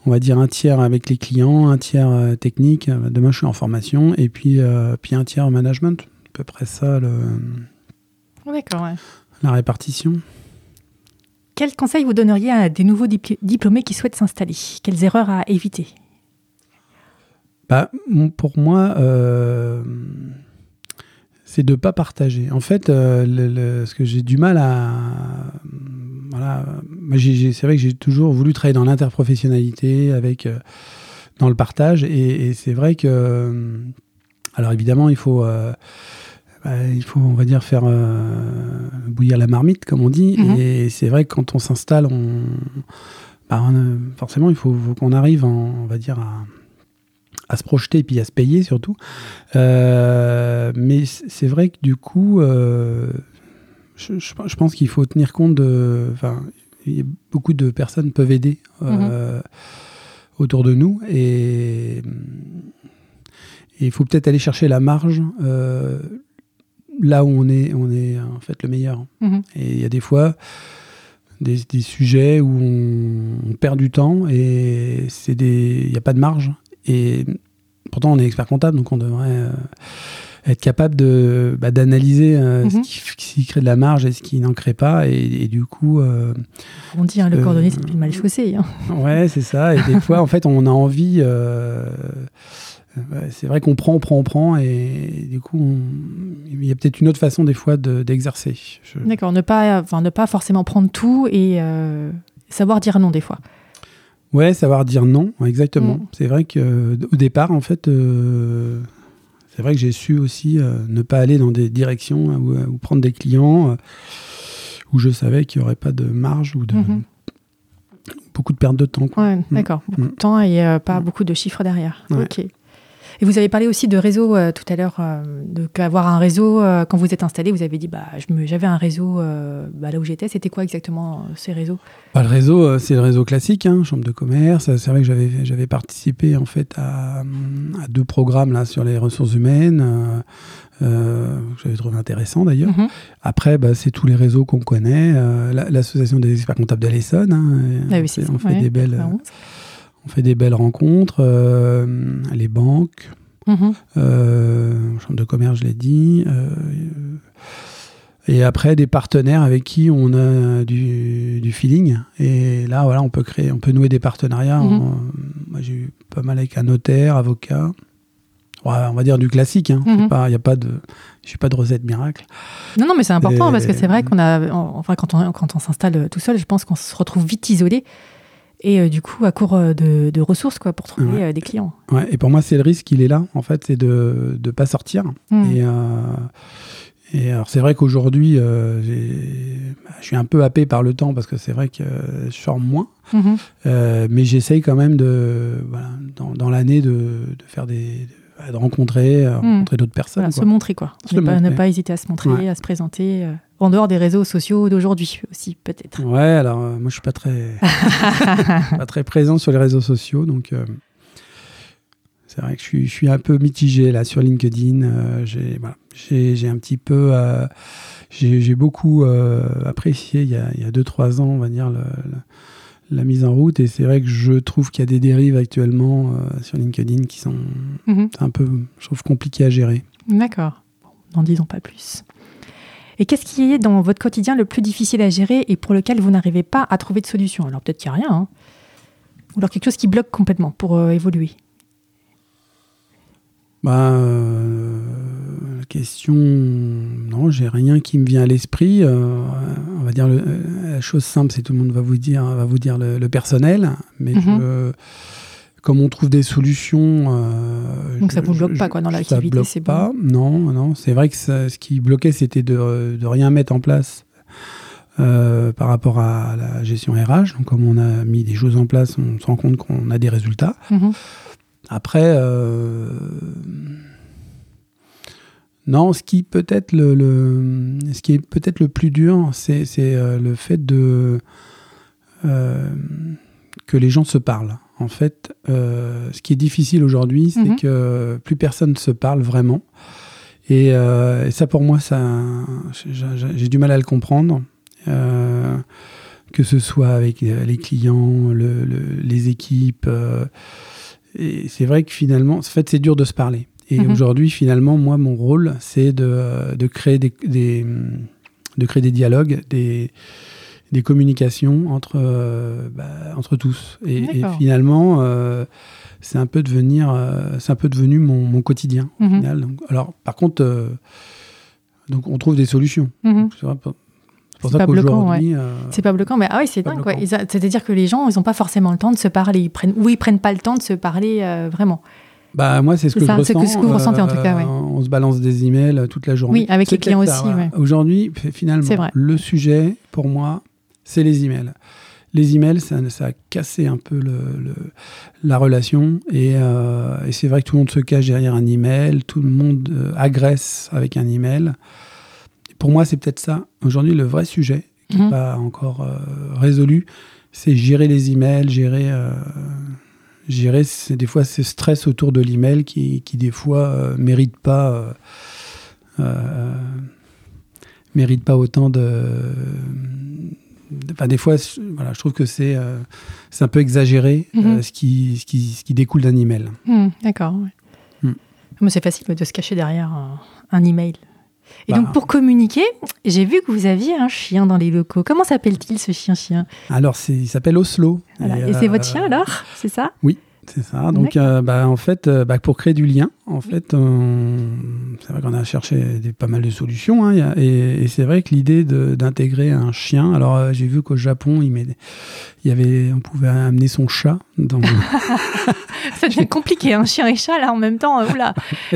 va dire un tiers avec les clients, un tiers technique. Demain, je suis en formation et puis puis un tiers management. À peu près ça le. La répartition. Quel conseil vous donneriez à des nouveaux diplômés qui souhaitent s'installer? Quelles erreurs à éviter? Bah, Pour moi, c'est de ne pas partager. En fait, euh, ce que j'ai du mal à. Voilà, c'est vrai que j'ai toujours voulu travailler dans l'interprofessionnalité, avec euh, dans le partage, et, c'est vrai que. Alors évidemment, il faut. Euh, bah, il faut, on va dire, faire bouillir la marmite, comme on dit. Mhm. Et c'est vrai que quand on s'installe, on, bah, forcément, il faut, faut qu'on arrive, on va dire, à, à se projeter et puis à se payer surtout. Euh, mais c'est vrai que du coup, euh, je, pense qu'il faut tenir compte de. Enfin, beaucoup de personnes peuvent aider euh, mhm. autour de nous et il faut peut-être aller chercher la marge là où on est, on est en fait le meilleur. Mhm. Et il y a des fois. Des, sujets où on, perd du temps et c'est des il n'y a pas de marge et pourtant, on est expert comptable, donc on devrait euh, être capable de bah, d'analyser euh, ce, mhm. qui, crée de la marge et ce qui n'en crée pas. Et, du coup. Euh, on dit, hein, le cordonnier, c'est le mal chaussé. Hein. Ouais, c'est ça. Et des fois, en fait, on a envie. c'est vrai qu'on prend, on prend, on prend, et du coup, il y a peut-être une autre façon des fois d'exercer. D'accord, ne pas, enfin, ne pas forcément prendre tout et savoir dire non des fois. Ouais, savoir dire non, exactement. Mm. C'est vrai que au départ, en fait, euh, c'est vrai que j'ai su aussi euh, ne pas aller dans des directions hein, ou, prendre des clients euh, où je savais qu'il n'y aurait pas de marge ou de mm-hmm. beaucoup de perte de temps. Ouais, mm. D'accord, beaucoup de mm. temps et pas beaucoup de chiffres derrière. Ok. Et vous avez parlé aussi de réseau euh, tout à l'heure, euh, de qu'avoir un réseau, euh, quand vous êtes installé, vous avez dit, bah, j'avais un réseau bah, là où j'étais. C'était quoi exactement ces réseaux? Bah, Le réseau, c'est le réseau classique, hein, chambre de commerce. C'est vrai que j'avais, participé en fait à, deux programmes là, sur les ressources humaines. j'avais trouvé intéressant d'ailleurs. Mhm. Après, bah, c'est tous les réseaux qu'on connaît. L'association des experts comptables de l'Essonne, hein, ah on fait des belles, on fait des belles rencontres, euh, les banques, euh, chambre de commerce, je l'ai dit. Euh, et après, des partenaires avec qui on a du, feeling. Et là, voilà, on peut créer, on peut nouer des partenariats. Mhm. moi, j'ai eu pas mal avec un notaire, avocat. on va dire du classique. Hein. Pas, y a pas de, je suis pas de recette miracle. Non, non, mais c'est important parce que c'est vrai qu'on a, enfin, quand on, quand on s'installe tout seul, je pense qu'on se retrouve vite isolé et euh, du coup à court euh, de, ressources quoi, pour trouver euh, des clients. Ouais, et pour moi, c'est le risque, il est là, en fait, c'est de ne pas sortir. Hmm. Et, Et alors c'est vrai qu'aujourd'hui, bah, je suis un peu happé par le temps parce que c'est vrai que je sors moins, mhm. mais j'essaye quand même de, dans, l'année de, faire des, de, rencontrer, mhm. rencontrer d'autres personnes. Se montrer quoi. ne, pas, hésiter à se montrer, à se présenter. en dehors des réseaux sociaux d'aujourd'hui aussi peut-être. Ouais, alors moi je suis pas très, pas très présent sur les réseaux sociaux, donc c'est vrai que je suis, je suis, un peu mitigé là sur LinkedIn. Euh, j'ai voilà, un petit peu, euh, j'ai beaucoup euh, apprécié il y a 2-3 ans, on va dire, le, la mise en route. Et c'est vrai que je trouve qu'il y a des dérives actuellement sur LinkedIn qui sont mhm. un peu, je trouve, compliquées à gérer. D'accord. N'en disons pas plus. Et qu'est-ce qui est dans votre quotidien le plus difficile à gérer et pour lequel vous n'arrivez pas à trouver de solution? Alors peut-être qu'il n'y a rien. Hein. Ou alors quelque chose qui bloque complètement pour évoluer bah, euh, question, non, j'ai rien qui me vient à l'esprit. Euh, on va dire le, euh, la chose simple, c'est tout le monde va vous dire, va vous dire le, personnel, mais mhm. comme on trouve des solutions, donc ça vous bloque pas quoi dans l'activité, c'est pas. Non, non, c'est vrai que ce qui bloquait, c'était de, de, rien mettre en place. par rapport à la gestion RH. Donc, comme on a mis des choses en place, on se rend compte qu'on a des résultats. Mhm. Après, euh, non, ce qui peut être le, ce qui est peut-être le plus dur, c'est euh, le fait de euh, que les gens se parlent. En fait, ce qui est difficile aujourd'hui, c'est mhm. que plus personne ne se parle vraiment. Et, ça, pour moi, ça, j'ai du mal à le comprendre. que ce soit avec les clients, les équipes. Et c'est vrai que finalement, en fait, c'est dur de se parler. Et mhm. aujourd'hui, finalement, moi, mon rôle, c'est de, de, créer des, de créer des dialogues, des, des communications entre, euh, bah, entre tous. Et, finalement, euh, c'est un peu devenir, euh, c'est un peu devenu mon, mon quotidien. Mhm. alors, par contre, donc on trouve des solutions. Mhm. C'est pas bloquant, ouais. Euh, c'est pas bloquant, mais ah oui, c'est dingue, quoi. C'est-à-dire que les gens, ils n'ont pas forcément le temps de se parler, ils prennent, ou ils prennent pas le temps de se parler euh, vraiment. Bah moi, c'est ce que je ressens. C'est ce que vous ressentez en tout cas, ouais. Euh, on se balance des emails toute la journée. Oui, avec les clients aussi. Aujourd'hui, finalement, le sujet pour moi, c'est les emails. Les emails, ça, ça a cassé un peu le, la relation et, et c'est vrai que tout le monde se cache derrière un email, tout le monde agresse avec un email pour moi, c'est peut-être ça. Aujourd'hui, le vrai sujet, qui n'est mhm. pas encore euh, résolu, c'est gérer les emails, gérer, euh, gérer des fois ce stress autour de l'email qui, qui, des fois, euh, mérite pas. mérite pas autant de. Enfin, des fois, voilà, je trouve que c'est un peu exagéré mhm. ce, qui, ce, qui, ce, qui, découle d'un email. Mhm, d'accord. Mais c'est facile de se cacher derrière un, un email. Et donc, bah. pour communiquer, j'ai vu que vous aviez un chien dans les locaux. Comment s'appelle-t-il ce chien-chien Alors, il s'appelle Oslo. Et, c'est votre chien euh, alors? C'est ça? Oui. C'est ça. Donc, euh, bah, en fait, euh, bah, pour créer du lien, en fait, c'est vrai qu'on a cherché des, pas mal de solutions. Hein, et, c'est vrai que l'idée d'intégrer un chien. Alors, j'ai vu qu'au Japon, il, il y avait, on pouvait amener son chat. Dans... ça devient compliqué, un chien et chat là en même temps. Oula.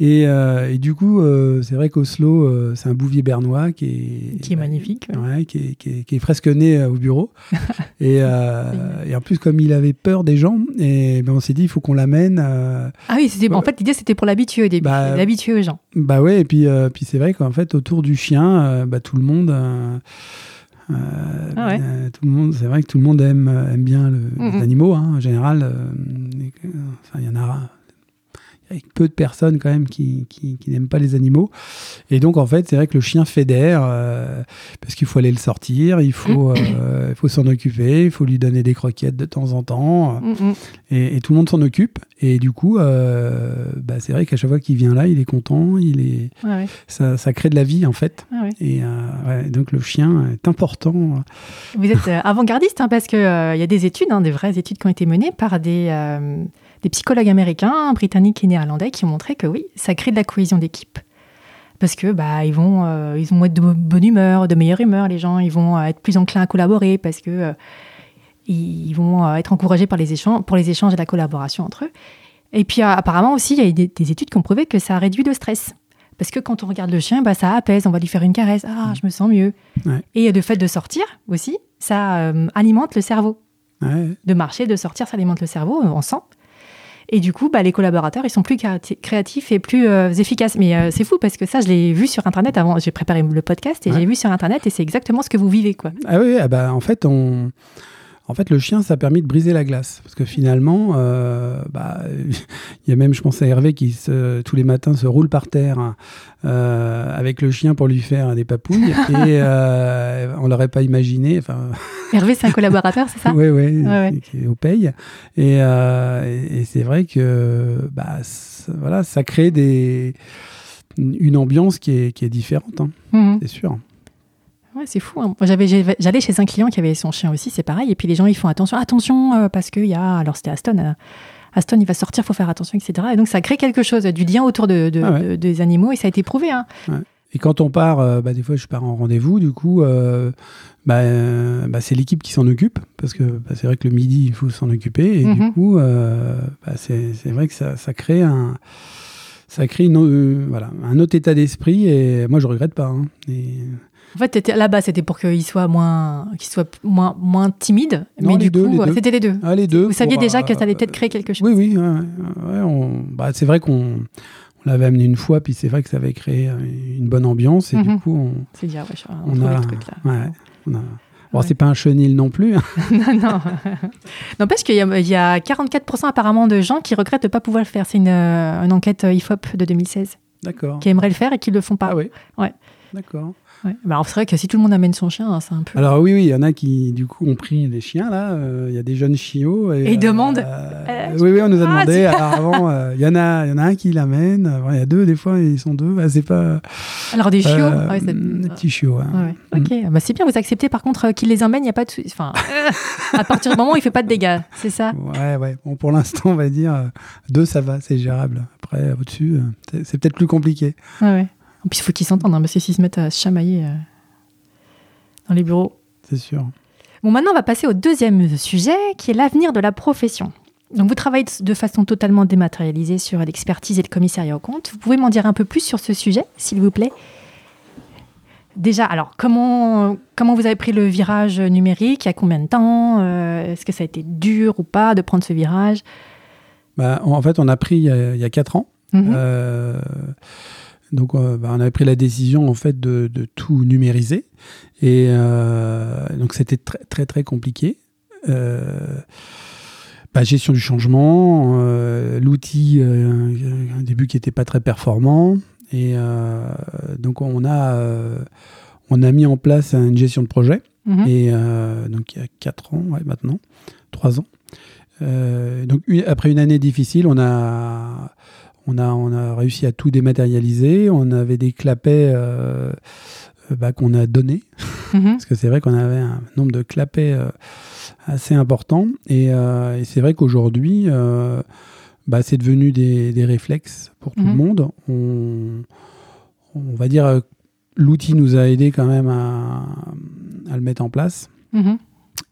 Euh, et, du coup, euh, c'est vrai qu'Oslo, euh, c'est un bouvier bernois qui est, qui est magnifique. Ouais, qui, est, qui, est, presque né au bureau. et, et, en plus, comme il avait peur des gens, et ben on s'est dit, il faut qu'on l'amène. ah oui, c'était, en fait, l'idée, c'était pour l'habituer au début, bah, l'habituer aux gens. Bah ouais, et puis, puis c'est vrai qu'en fait, autour du chien, bah, tout le monde. ah ouais. tout le monde, c'est vrai que tout le monde aime, aime bien le, les animaux hein, en général. Enfin, il y en a avec peu de personnes quand même qui, qui, n'aiment pas les animaux. Et donc en fait, c'est vrai que le chien fédère euh, parce qu'il faut aller le sortir, il faut, mm. euh, faut s'en occuper, il faut lui donner des croquettes de temps en temps, mm, mm. et, tout le monde s'en occupe. Et du coup, euh, bah, c'est vrai qu'à chaque fois qu'il vient là, il est content, il est, ça, ça, crée de la vie en fait. Ah et donc le chien est important. Vous êtes avant-gardiste hein, parce qu'il il y a des études, hein, des vraies études qui ont été menées par des des psychologues américains, britanniques et néerlandais qui ont montré que oui, ça crée de la cohésion d'équipe. Parce que bah ils vont euh, ils vont être de bonne humeur, de meilleure humeur les gens, ils vont euh, être plus enclins à collaborer parce que euh, ils vont être encouragés par les échanges pour les échanges et la collaboration entre eux. Et puis apparemment aussi il y a des, des études qui ont prouvé que ça réduit le stress Parce que quand on regarde le chien, bah, ça apaise, on va lui faire une caresse. Ah, je me sens mieux. Et le fait de sortir aussi, ça alimente le cerveau. De marcher, de sortir, ça alimente le cerveau, on sent. Et du coup, bah, les collaborateurs, ils sont plus créatifs et plus euh, efficaces. Mais euh, c'est fou parce que ça, je l'ai vu sur Internet avant. J'ai préparé le podcast et j'ai vu sur Internet et c'est exactement ce que vous vivez. Quoi. Ah oui, ah bah, en fait, on en fait, le chien, ça a permis de briser la glace. Parce que finalement, euh, bah, il y a même, je pense à Hervé, qui se, tous les matins se roule par terre euh, avec le chien pour lui faire des papouilles. et euh, on l'aurait pas imaginé. Hervé, c'est un collaborateur, c'est ça? Oui, oui, qui est au paye. Et, et, c'est vrai que bah, voilà, ça crée des, une ambiance qui est, qui est différente, hein. mmh. c'est sûr c'est fou. Hein. J'allais chez un client qui avait son chien aussi, c'est pareil. Et puis les gens, ils font attention, attention, euh, parce qu'il y a. Alors c'était Aston. Euh, Aston, il va sortir, il faut faire attention, etc. Et donc ça crée quelque chose, du lien autour de, ah des animaux, et ça a été prouvé. Hein. Et quand on part, euh, bah, des fois je pars en rendez-vous, du coup, bah, bah, c'est l'équipe qui s'en occupe, parce que bah, c'est vrai que le midi, il faut s'en occuper, et du mhm. coup, c'est vrai que ça, ça crée un ça crée une, voilà, un autre état d'esprit et moi je regrette pas. Hein. Et, en fait, là-bas, c'était pour qu'il soit moins, qu'il soit moins, moins timide. mais du coup, c'était les deux. Ah, les deux. Vous saviez déjà que ça allait peut-être créer quelque chose. Oui, oui. bah, c'est vrai qu'on on l'avait amené une fois, puis c'est vrai que ça avait créé une bonne ambiance. Et du mhm. coup, on. C'est dire, ouais, on, a, le truc là. Ouais, on a. Bon, c'est pas un chenil non plus. Hein. non, non. non, parce qu'il y, y, a 44% apparemment de gens qui regrettent de ne pas pouvoir le faire. C'est une, euh, une, enquête IFOP de 2016. D'accord. Qui aimeraient le faire et qui ne le font pas. Ah oui Ouais. D'accord. Ouais. Bah, alors c'est vrai que si tout le monde amène son chien, hein, c'est un peu. Alors oui, oui, il y en a qui du coup ont pris des chiens là. Euh, il y a des jeunes chiots. Et, ils demandent. Euh, oui, oui, on nous a ah, demandé. alors avant, euh, il y en a, il y en a un qui l'amène. Il y a deux des fois, ils sont deux. Bah, c'est pas. Alors des chiots. Ouais, des petits chiots. Hein. Ok, mm. bah, c'est bien. Vous acceptez par contre qu'ils les emmènent, il y a pas de. Enfin, à partir du moment où il fait pas de dégâts, c'est ça? Ouais, ouais. Bon, pour l'instant, on va dire deux, ça va, c'est gérable. Après, au-dessus, c'est peut-être plus compliqué. Ouais, plus, il faut qu'ils s'entendent, hein, parce que s'ils se mettent à se chamailler dans les bureaux. C'est sûr. Bon, maintenant, on va passer au deuxième sujet, qui est l'avenir de la profession. Donc, vous travaillez de façon totalement dématérialisée sur l'expertise et le commissariat au compte. Vous pouvez m'en dire un peu plus sur ce sujet, s'il vous plaît? Déjà, alors, comment, comment vous avez pris le virage numérique? Il y a combien de temps? Euh, Est-ce que ça a été dur ou pas de prendre ce virage? Bah, En fait, on a pris il y a, il 4 ans. Mhm. Euh, donc, euh, bah, on avait pris la décision en fait de, tout numériser, et euh, donc c'était très très très compliqué. Euh, bah, gestion du changement, l'outil un début qui n'était pas très performant, et donc on a on a mis en place une gestion de projet, mhm. et donc il y a 4 ans maintenant, 3 ans. donc après une année difficile, on a on a, on a réussi à tout dématérialiser. On avait des clapets euh, euh, bah, qu'on a donnés. Mhm. Parce que c'est vrai qu'on avait un nombre de clapets euh, assez important. Et, c'est vrai qu'aujourd'hui, bah, c'est devenu des, réflexes pour tout le mhm. monde. On, on va dire l'outil nous a aidé quand même à, le mettre en place. Mhm.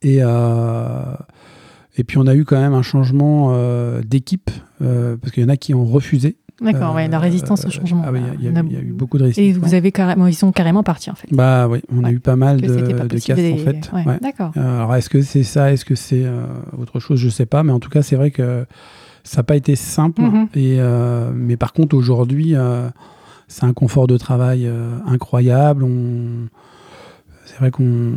Et, et puis on a eu quand même un changement euh, d'équipe, euh, parce qu'il y en a qui ont refusé. D'accord, ouais, la résistance au changement. Ah il y, a eu beaucoup de résistance. Et vous avez carrément, ils sont carrément partis en fait. Bah oui, on a eu pas mal de, de casse en fait. D'accord. Euh, alors est-ce que c'est ça, est-ce que c'est autre chose, je sais pas, mais en tout cas c'est vrai que ça n'a pas été simple. Mhm. Et mais par contre aujourd'hui, c'est un confort de travail incroyable. On c'est vrai qu'on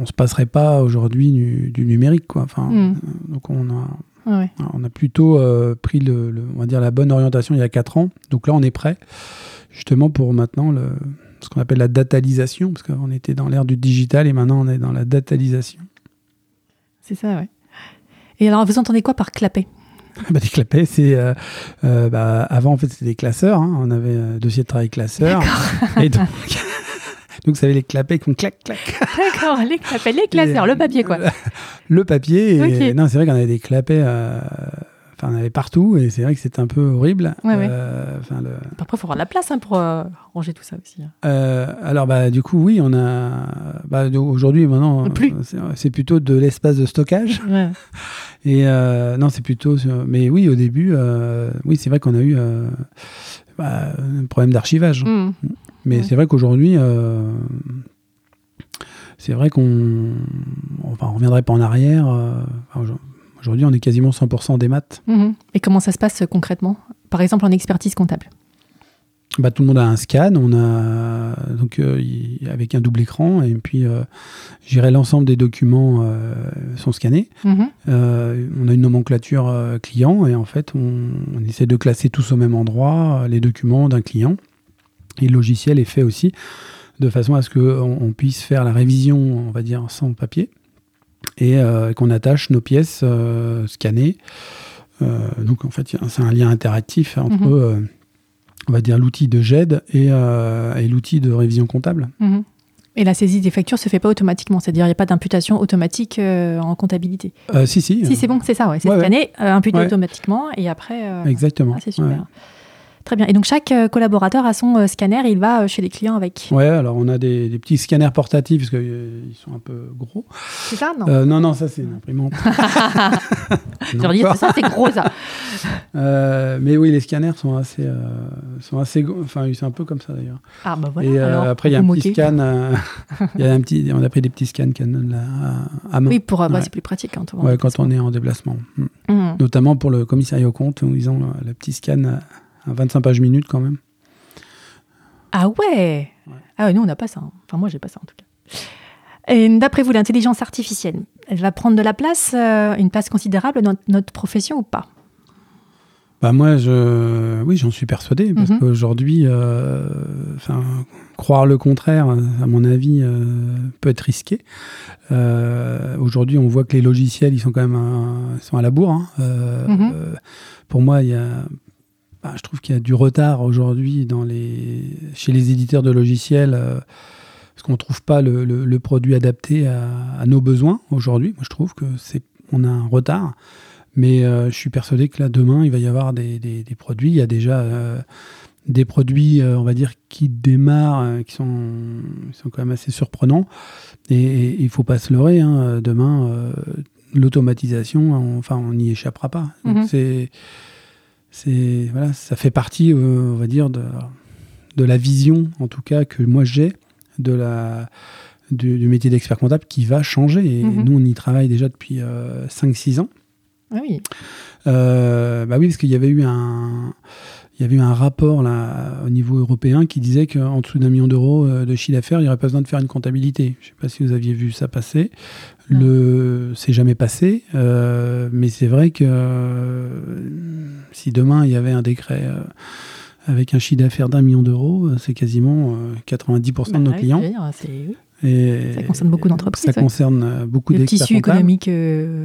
on se passerait pas aujourd'hui du, numérique quoi. Enfin, hmm. donc on a on a plutôt euh, pris le, on va dire la bonne orientation il y a 4 ans. Donc là on est prêt justement pour maintenant le, ce qu'on appelle la datalisation parce qu'on était dans l'ère du digital et maintenant on est dans la datalisation. C'est ça ouais. Et alors vous entendez quoi par clapet? Bah, des clapets, c'est euh, euh, bah, avant en fait c'était des classeurs. Hein. On avait un dossier de travail classeur. Et donc donc, vous savez, les clapets qui font clac, clac. D'accord, les clapets, les classeurs, le papier, quoi. Le papier. Et, Non, c'est vrai qu'on avait des clapets. Euh, enfin, on avait partout et c'est vrai que c'était un peu horrible. Euh, Après, il faut avoir de la place hein, pour euh, ranger tout ça aussi. Hein. alors, bah, du coup, oui, on a. Bah, Aujourd'hui, maintenant, c'est plutôt de l'espace de stockage. Et non, c'est plutôt. Mais oui, au début, oui, c'est vrai qu'on a eu bah, un problème d'archivage. Mmh. Mais c'est vrai qu'aujourd'hui, c'est vrai qu'on enfin, on reviendrait pas en arrière. Aujourd'hui, on est quasiment 100% des maths. Mmh. Et comment ça se passe concrètement? Par exemple, en expertise comptable bah, tout le monde a un scan, on a donc euh, avec un double écran et puis euh, l'ensemble des documents euh, sont scannés. Mhm. Euh, on a une nomenclature client et en fait on, essaie de classer tous au même endroit les documents d'un client. Et le logiciel est fait aussi de façon à ce qu'on on puisse faire la révision, on va dire sans papier et qu'on attache nos pièces scannées. donc en fait c'est un lien interactif entre mhm on va dire, l'outil de GED euh, et, l'outil de révision comptable. Mhm. Et la saisie des factures se fait pas automatiquement, c'est-à-dire il n'y a pas d'imputation automatique euh, en comptabilité. Euh, si, si. Si, c'est bon, c'est ça, ouais. c'est année, imputé automatiquement et après. Exactement. Ah, c'est super. Très bien. Et donc chaque euh, collaborateur a son euh, scanner, il va euh, chez les clients avec. Ouais, alors on a des, petits scanners portatifs parce qu'ils sont un peu gros. C'est ça, non? Non, non, ça c'est une imprimante. Je dire, ça c'est gros ça. mais oui, les scanners sont assez, sont assez, enfin c'est un peu comme ça d'ailleurs. Ah bah voilà. Et après il y a un petit scan, il y a un petit, on a pris des petits scans Canon là, à, main. Oui, pour, bah, c'est plus pratique quand on. Ouais, quand on est en déplacement. Mm. Mm. Notamment pour le commissariat au compte où ils ont le petit scan 25 pages minutes quand même. Ah ouais, Ah ouais, nous on n'a pas ça. Hein. Enfin moi j'ai pas ça en tout cas. Et d'après vous, l'intelligence artificielle, elle va prendre de la place, euh, une place considérable dans notre profession ou pas? Bah moi, je, oui, j'en suis persuadé parce mhm. qu'aujourd'hui, euh, croire le contraire, à mon avis, euh, peut être risqué. Aujourd'hui, on voit que les logiciels, ils sont quand même, sont à la bourre. Hein. Mhm. pour moi, il y a bah, je trouve qu'il y a du retard aujourd'hui dans les, chez les éditeurs de logiciels euh, parce qu'on ne trouve pas le, produit adapté à, nos besoins aujourd'hui. Moi, je trouve que c'est on a un retard, mais euh, je suis persuadé que là demain il va y avoir des, produits. Il y a déjà euh, des produits, on va dire, qui démarrent, qui sont, sont quand même assez surprenants. Et, il ne faut pas se leurrer. Hein, demain, l'automatisation, enfin, on n'y échappera pas. Mm-hmm. C'est c'est voilà, ça fait partie, euh, on va dire, de, de la vision, en tout cas, que moi j'ai de la du, métier d'expert comptable qui va changer. Et mhm. nous, on y travaille déjà depuis 5-6 euh, ans. Ah oui. Euh, bah oui, parce qu'il y avait eu un, il y avait eu un rapport là, au niveau européen qui disait qu'en dessous d'un million d'euros de chiffre d'affaires, il n'y aurait pas besoin de faire une comptabilité. Je ne sais pas si vous aviez vu ça passer. Le, c'est jamais passé, mais c'est vrai que si demain il y avait un décret euh, avec un chiffre d'affaires d'un million d'euros, euh, c'est quasiment 90% euh, de nos bah clients. Et ça concerne beaucoup d'entreprises. Ça concerne beaucoup Le tissu économique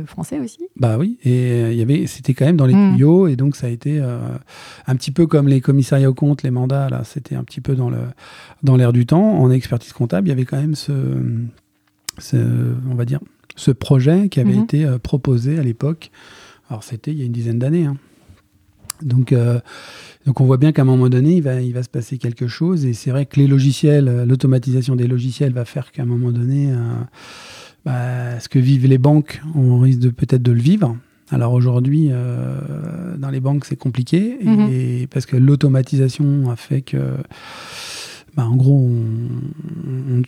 français aussi. Bah oui, et il y avait, c'était quand même dans les hmm. tuyaux, et donc ça a été un petit peu comme les commissariats aux comptes, les mandats, là, c'était un petit peu dans, le, dans l'air du temps. En expertise comptable, il y avait quand même ce, on va dire, ce projet qui avait hmm. été proposé à l'époque. Alors c'était il y a une dizaine d'années. Hein. Donc, euh, donc on voit bien qu'à un moment donné, il va, il va se passer quelque chose. Et c'est vrai que les logiciels, euh, l'automatisation des logiciels va faire qu'à un moment donné, euh, bah, ce que vivent les banques, on risque de, peut-être de le vivre. Alors aujourd'hui, dans les banques, c'est compliqué mhm. et, parce que l'automatisation a fait que, bah, en gros, on,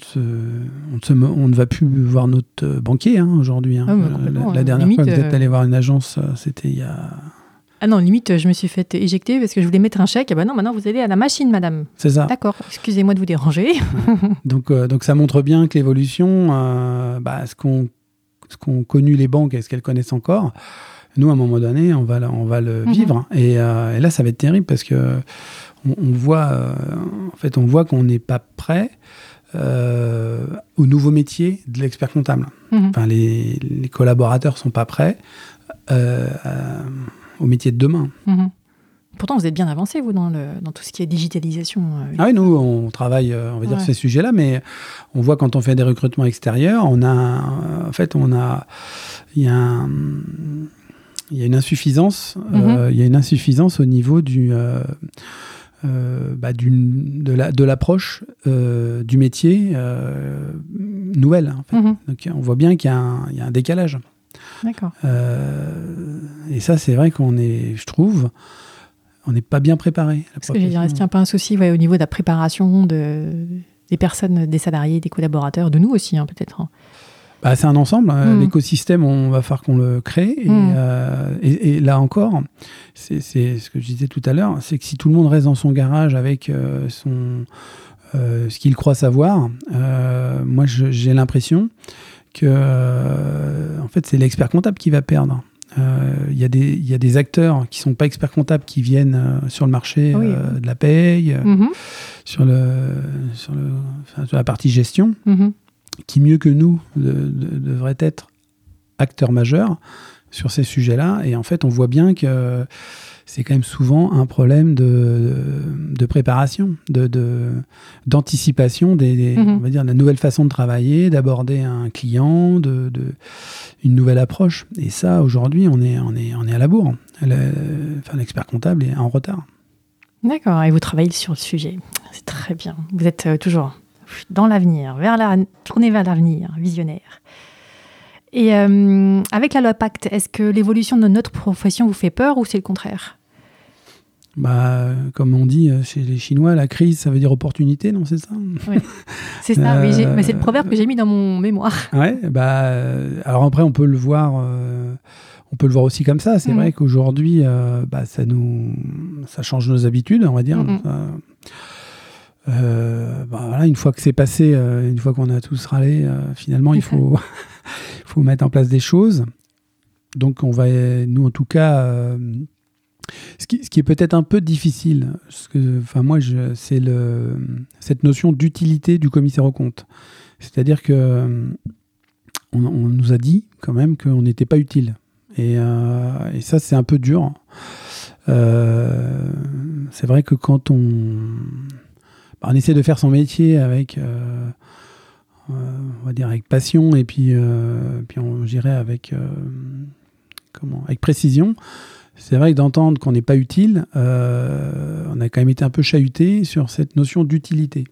on, ne va plus voir notre banquier hein, aujourd'hui. Hein. Ah, la, dernière fois que vous êtes allé voir une agence, c'était il y a ah non, limite, je me suis fait éjecter parce que je voulais mettre un chèque. Ah ben non, maintenant vous allez à la machine, madame. C'est ça. D'accord, excusez-moi de vous déranger. donc, euh, donc ça montre bien que l'évolution, euh, bah, ce qu'ont qu connu les banques et ce qu'elles connaissent encore, nous, à un moment donné, on va, on va le mhm. vivre. Euh, et, là, ça va être terrible parce que on, voit, en fait, on voit qu'on n'est pas prêt. au nouveau métier de l'expert comptable. Mhm. Enfin, les, les, collaborateurs sont pas prêts au métier de demain. Mhm. Pourtant, vous êtes bien avancé, vous, dans, le, dans tout ce qui est digitalisation. Euh, ah oui, nous, on travaille, euh, on va dire, ces sujets-là, mais on voit quand on fait des recrutements extérieurs, on a, en fait, on a, il y a, il y a une insuffisance, euh, mhm. il y a une insuffisance au niveau du, bah, de l'approche du métier nouvelle. En fait. Mhm. Donc, on voit bien qu'il y, y, a un décalage. D'accord. Euh, et ça, c'est vrai qu'on est, je trouve, on n'est pas bien préparé. Est-ce qu'il y a pas un souci au niveau de la préparation de, des personnes, des salariés, des collaborateurs, de nous aussi hein, peut-être hein. bah, C'est un ensemble. Hein. Hmm. L'écosystème, on va falloir qu'on le crée. Hmm. Euh, et, là encore, c'est ce que je disais tout à l'heure, c'est que si tout le monde reste dans son garage avec euh, son, euh, ce qu'il croit savoir, moi j'ai l'impression que en fait, c'est l'expert comptable qui va perdre. Il y, y, a des acteurs qui ne sont pas experts comptables qui viennent sur le marché de la paye. Mm-hmm sur, le, sur, le, sur la partie gestion, mhm. qui mieux que nous devrait être acteur majeur sur ces sujets-là. Et en fait, on voit bien que c'est quand même souvent un problème de, de préparation, de, d'anticipation des, mhm. on va dire, de la nouvelle façon de travailler, d'aborder un client, de, une nouvelle approche. Et ça, aujourd'hui, on est, on, est, on est à la bourre. enfin, l'expert comptable est en retard. D'accord, et vous travaillez sur le sujet. C'est très bien. Vous êtes euh, toujours dans l'avenir, vers la, tourné vers l'avenir, visionnaire. Et euh, avec la loi Pacte, est-ce que l'évolution de notre profession vous fait peur ou c'est le contraire? Bah, comme on dit euh, chez les Chinois, la crise, ça veut dire opportunité, non C'est ça? Oui, c'est ça, oui, mais c'est le proverbe que j'ai mis dans mon mémoire. Ouais, bah, alors après, on peut le voir on peut le voir aussi comme ça. C'est mhm. vrai qu'aujourd'hui, euh, bah, ça nous, ça change nos habitudes, on va dire. Mhm. Euh, bah, voilà, une fois que c'est passé, euh, une fois qu'on a tous râlé, finalement, il faut, faut mettre en place des choses. Donc, on va, nous, en tout cas, ce qui, ce, qui, est peut-être un peu difficile, enfin, moi, c'est le, cette notion d'utilité du commissaire aux comptes. C'est-à-dire que on, nous a dit quand même qu'on n'était pas utile. Euh, et, ça, c'est un peu dur. Euh, c'est vrai que quand on, on essaie de faire son métier avec, euh, on va dire avec passion et puis, puis on dirait avec, comment, avec précision, c'est vrai que d'entendre qu'on n'est pas utile, on a quand même été un peu chahuté sur cette notion d'utilité.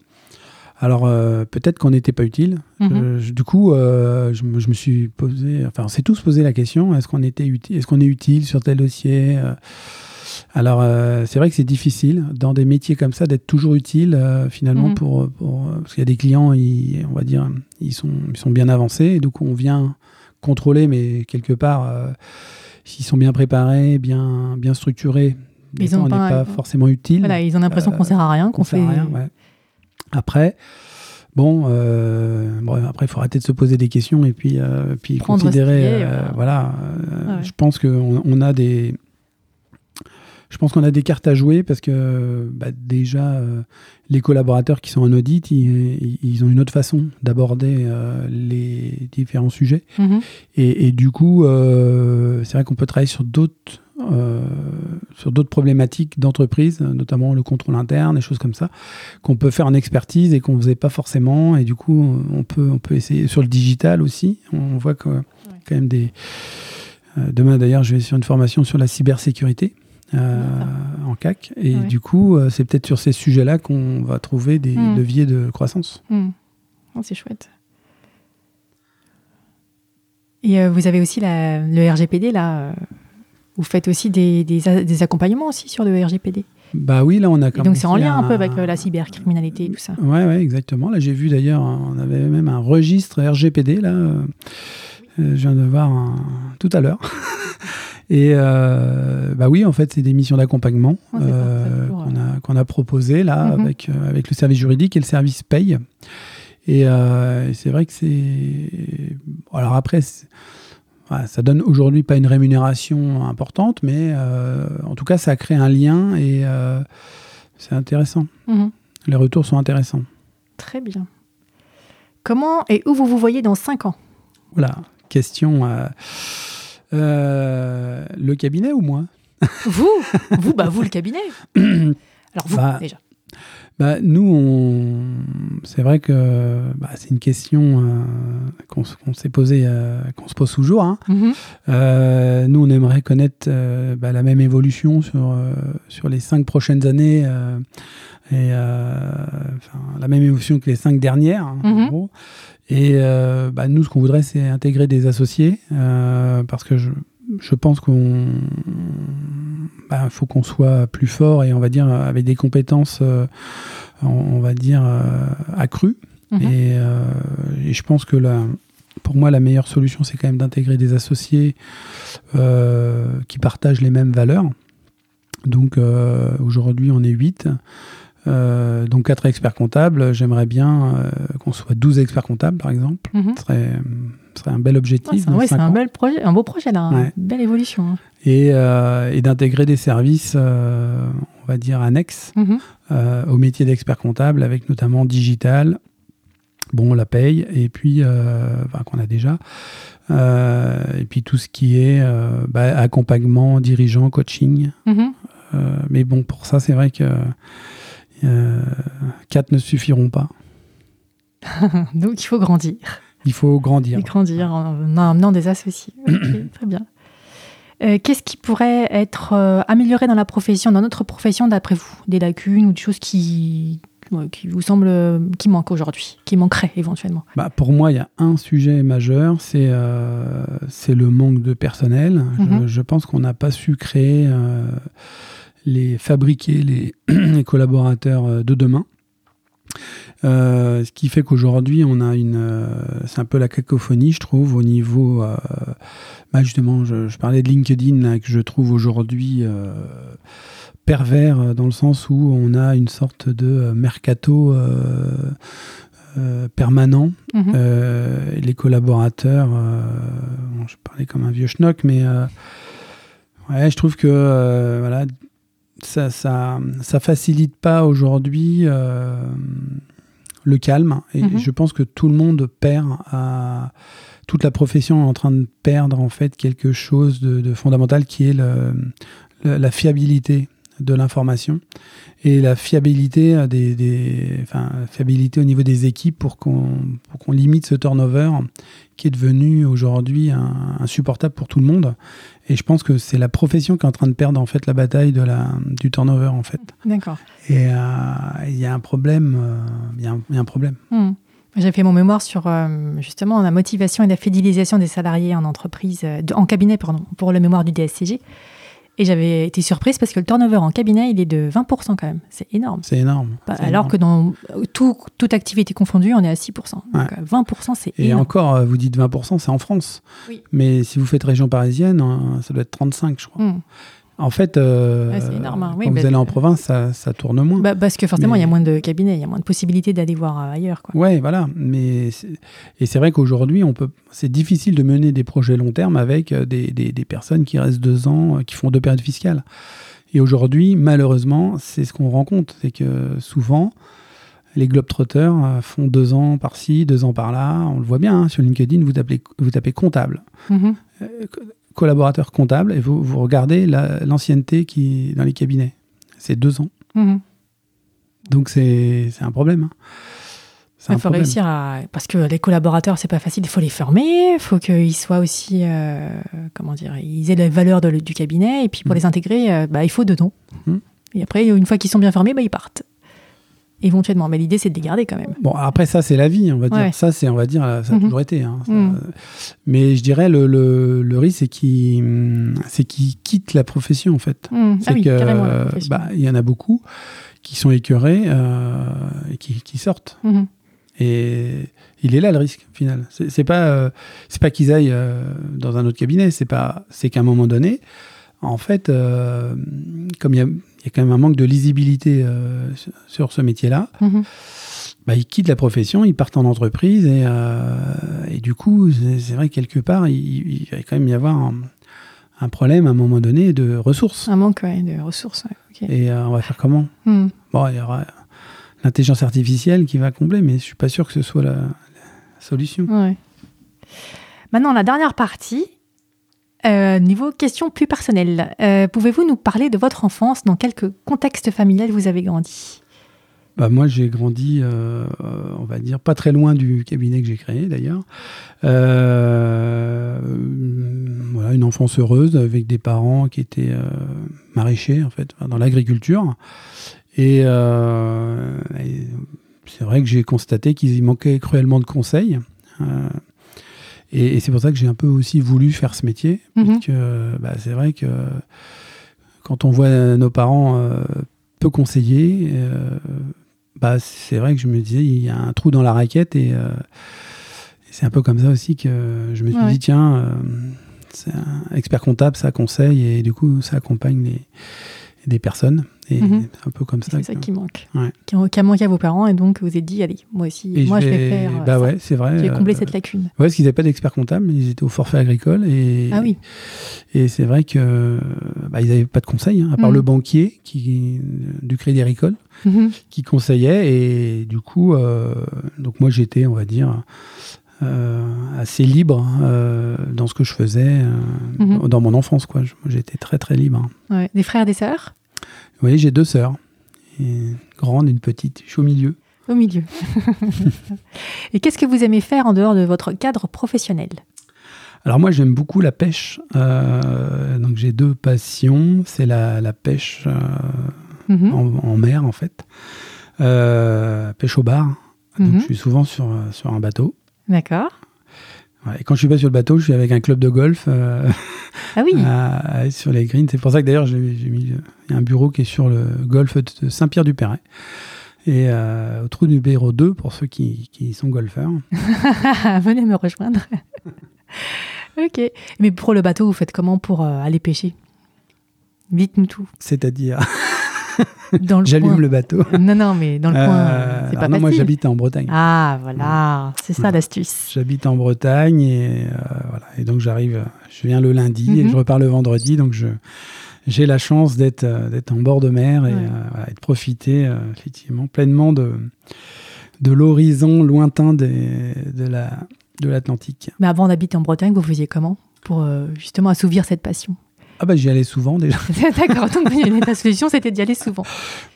Alors euh, peut-être qu'on n'était pas utile. Mhm. du coup, euh, je, me, suis posé, enfin on s'est tous posé la question est-ce qu'on était utile, est-ce qu'on est utile sur tel dossier euh? Alors c'est vrai que c'est difficile dans des métiers comme ça d'être toujours utile finalement mhm. pour, parce qu'il y a des clients, on va dire, ils sont, ils sont bien avancés et donc on vient contrôler, mais quelque part s'ils sont bien préparés, bien, bien structurés. Ils on n'est pas, forcément utile. Voilà, ils ont l'impression qu'on sert à rien, qu'on fait. rien, ouais. Après, bon, euh, après, il faut arrêter de se poser des questions et puis, euh, puis considérer. Euh, voilà, je pense qu'on on a des. Je pense qu'on a des cartes à jouer parce que bah, déjà, les collaborateurs qui sont en audit, ils, ont une autre façon d'aborder les différents sujets. Mm-hmm. Et, et, du coup, c'est vrai qu'on peut travailler sur d'autres euh, sur d'autres problématiques d'entreprise, notamment le contrôle interne, des choses comme ça, qu'on peut faire en expertise et qu'on ne faisait pas forcément. Et du coup, on peut, on peut essayer sur le digital aussi. On voit que, quand même des. Euh, demain, d'ailleurs, je vais sur une formation sur la cybersécurité. Euh, en CAC. Et du coup, c'est peut-être sur ces sujets-là qu'on va trouver des hmm. leviers de croissance. Hmm. Oh, c'est chouette. Et vous avez aussi la, le RGPD, là, vous faites aussi des, des, accompagnements aussi sur le RGPD bah oui, là on a commencé. donc c'est en lien un peu avec euh, la cybercriminalité et tout ça. Ouais, ouais, exactement. Là j'ai vu d'ailleurs, on avait même un registre RGPD là. Euh, je viens de voir tout à l'heure. et euh, bah oui, en fait, c'est des missions d'accompagnement qu'on a, qu'on a proposées là mhm. avec, avec le service juridique et le service paye. Et c'est vrai que c'est. Alors après, ça donne aujourd'hui pas une rémunération importante, mais euh, en tout cas, ça crée un lien et euh, c'est intéressant. Mhm. Les retours sont intéressants. Très bien. Comment et où vous vous voyez dans 5 ans? Voilà, question. Euh, le cabinet ou moi? Vous Vous, bah vous le cabinet. Alors vous, bah, déjà. Bah, nous, on... c'est vrai que bah, c'est une question euh, qu'on s'est posée, euh, qu'on se pose toujours. Hein. Mm-hmm. Euh, nous, on aimerait connaître bah, la même évolution sur, sur les cinq prochaines années et la même évolution que les cinq dernières. Hein, mm-hmm. Et bah, nous, ce qu'on voudrait, c'est intégrer des associés parce que je, je pense qu'on bah, faut qu'on soit plus fort et on va dire avec des compétences, on, va dire accrues. Mhm. Et, et, je pense que pour moi, la meilleure solution, c'est quand même d'intégrer des associés qui partagent les mêmes valeurs. Donc aujourd'hui, on est 8. Euh, donc 4 experts comptables, j'aimerais bien euh, qu'on soit 12 experts comptables par exemple. Mhm. Ce, serait, un bel objectif. Oui, c'est un, bel projet, un beau projet, là, une belle évolution. Hein. Euh, et, d'intégrer des services, on va dire, annexes mhm. au métier d'expert comptable avec notamment digital, bon, la paye, et puis, qu'on a déjà. et puis tout ce qui est bah, accompagnement, dirigeant, coaching. Mhm. mais bon, pour ça, c'est vrai que quatre ne suffiront pas. Donc il faut grandir. Il faut grandir. Et grandir en amenant des associés. très bien. Euh, qu'est-ce qui pourrait être euh, amélioré dans la profession, dans notre profession d'après vous? Des lacunes ou des choses qui, qui vous semblent qui manquent aujourd'hui, qui manqueraient éventuellement? Bah, Pour moi, il y a un sujet majeur, c'est le manque de personnel. je, mhm. je, pense qu'on n'a pas su créer les fabriquer les, collaborateurs euh, de demain. Euh, ce qui fait qu'aujourd'hui, on a une. Euh, c'est un peu la cacophonie, je trouve, au niveau. Bah, justement, je, parlais de LinkedIn, que je trouve aujourd'hui pervers, dans le sens où on a une sorte de mercato permanent. Mhm. les collaborateurs. je parlais comme un vieux schnock, mais. ouais, je trouve que. voilà ça, ça, ça facilite pas aujourd'hui euh, le calme. Et mhm. je pense que tout le monde perd, à, toute la profession est en train de perdre en fait quelque chose de, fondamental qui est le, la fiabilité de l'information et la fiabilité des, des enfin, fiabilité au niveau des équipes pour qu'on qu'on limite ce turnover qui est devenu aujourd'hui insupportable pour tout le monde et je pense que c'est la profession qui est en train de perdre en fait la bataille de la, du turnover en fait. D'accord. Et euh, il y a un problème. Euh, il y, y, a un problème. Hmm. J'ai fait mon mémoire sur euh, justement la motivation et la fidélisation des salariés en entreprise, en cabinet pardon, pour le mémoire du DSCG. Et j'avais été surprise parce que le turnover en cabinet, il est de 20% quand même. C'est énorme. C'est énorme. alors que dans tout, toute activité confondue, on est à 6%. Donc 20%, euh, c'est énorme. Et encore, euh, vous dites 20%, c'est en France. Oui. Mais si vous faites région parisienne, euh, ça doit être 35, je crois. Hmm. En fait, euh, hein. quand vous allez en province, ça, tourne moins. Bah, parce que forcément, il y a moins de cabinets, il y a moins de possibilités d'aller voir euh, ailleurs. Ouais, voilà. Mais et c'est vrai qu'aujourd'hui, on peut. C'est difficile de mener des projets long terme avec euh, des, des, personnes qui restent deux ans, qui font deux périodes fiscales. Et aujourd'hui, malheureusement, c'est ce qu'on rencontre, c'est que souvent, les globetrotters font deux ans par-ci, deux ans par-là. On le voit bien hein, sur LinkedIn, vous tapez, vous tapez comptable. Mm-hmm collaborateur comptable et vous, vous regardez l'ancienneté qui dans les cabinets. C'est deux ans. Mhm. Donc c'est un problème. Hein. Il faut réussir à. Parce que les collaborateurs, c'est pas facile. Il faut les former. Il faut qu'ils soient aussi. Euh, comment dire Ils aient la valeur du cabinet. Et puis pour mm. les intégrer, euh, bah, il faut deux ans. Mm. Et après, une fois qu'ils sont bien formés, bah, ils partent éventuellement. Mais l'idée, c'est de les garder quand même. Bon, après, ça, c'est la vie, on va dire. Ça, c'est, on va dire, ça a mhm. toujours été. Hein, mhm. Mais je dirais, le, le, le risque, c'est qu'ils, quittent la profession, en fait. Mhm. Ah c'est que, bah, il y en a beaucoup qui sont écœurés euh, et qui, qui sortent. Et il est là le risque, final. C'est, c'est pas, euh, c'est pas qu'ils aillent euh, dans un autre cabinet. C'est pas, c'est qu'à un moment donné, en fait, comme il y a il y a quand même un manque de lisibilité euh, sur ce métier-là. Mhm. Bah, ils quittent la profession, ils partent en entreprise et, euh, et du coup, c'est vrai que quelque part, il, va quand même y avoir un, problème à un moment donné de ressources. Un manque de ressources. Et euh, on va faire comment? Hmm. Bon, il y aura l'intelligence artificielle qui va combler, mais je suis pas sûr que ce soit la, la solution. Maintenant, la dernière partie, euh, niveau question plus personnelle, euh, pouvez-vous nous parler de votre enfance Dans quel contexte familial vous avez grandi? Bah moi, j'ai grandi, euh, on va dire, pas très loin du cabinet que j'ai créé d'ailleurs. voilà, une enfance heureuse avec des parents qui étaient maraîchers, en fait, dans l'agriculture. Et, et c'est vrai que j'ai constaté qu'ils y manquaient cruellement de conseils. Et, c'est pour ça que j'ai un peu aussi voulu faire ce métier. Mhm. Bah, c'est vrai que quand on voit nos parents peu conseillés, bah, c'est vrai que je me disais, il y a un trou dans la raquette et, c'est un peu comme ça aussi que je me suis dit, tiens, c'est un expert comptable, ça conseille et du coup, ça accompagne les, des personnes. Et mhm. un peu comme ça. C'est ça qui manque. Qui, a manqué à vos parents et donc vous êtes dit, allez, moi aussi, moi je vais, faire. Bah ouais, c'est vrai. Je vais combler euh, cette lacune. Ouais, parce qu'ils n'avaient pas d'expert comptable, ils étaient au forfait agricole. Et, ah oui. Et c'est vrai que bah, ils n'avaient pas de conseils, hein, à part mhm. le banquier qui, du Crédit Agricole mhm. qui conseillait. Et du coup, euh, donc moi j'étais, on va dire, euh, assez libre euh, dans ce que je faisais euh, dans mon enfance. quoi. J'étais très très libre. Des frères, des sœurs? Oui, j'ai deux sœurs. Une grande, une petite. Je suis au milieu. Au milieu. et qu'est-ce que vous aimez faire en dehors de votre cadre professionnel? Alors moi j'aime beaucoup la pêche. donc j'ai deux passions. C'est la, pêche mhm. en, mer en fait. pêche au bar. Donc mhm. je suis souvent sur, sur un bateau. D'accord. et quand je suis pas sur le bateau, je suis avec un club de golf. Euh, ah oui. sur les greens. C'est pour ça que d'ailleurs j'ai mis y a un bureau qui est sur le golf de Saint-Pierre-du-Perret. Et euh, au trou numéro 2 pour ceux qui, qui sont golfeurs. Venez me rejoindre. ok. Mais pour le bateau, vous faites comment pour euh, aller pêcher? Dites-nous tout. C'est-à-dire J'allume le bateau. Non, non, mais dans le coin, euh, c'est pas non, Moi, j'habite en Bretagne. Ah, voilà, c'est ça l'astuce. J'habite en Bretagne et, euh, voilà. et donc j'arrive, je viens le lundi et mhm. je repars le vendredi. Donc je, j'ai la chance d'être, euh, d'être en bord de mer et, de profiter effectivement pleinement de, de l'horizon lointain des, de, la, de l'Atlantique. Mais avant d'habiter en Bretagne, vous faisiez comment pour justement assouvir cette passion? Ah bah j'y allais souvent déjà. D'accord, donc ta solution c'était d'y aller souvent.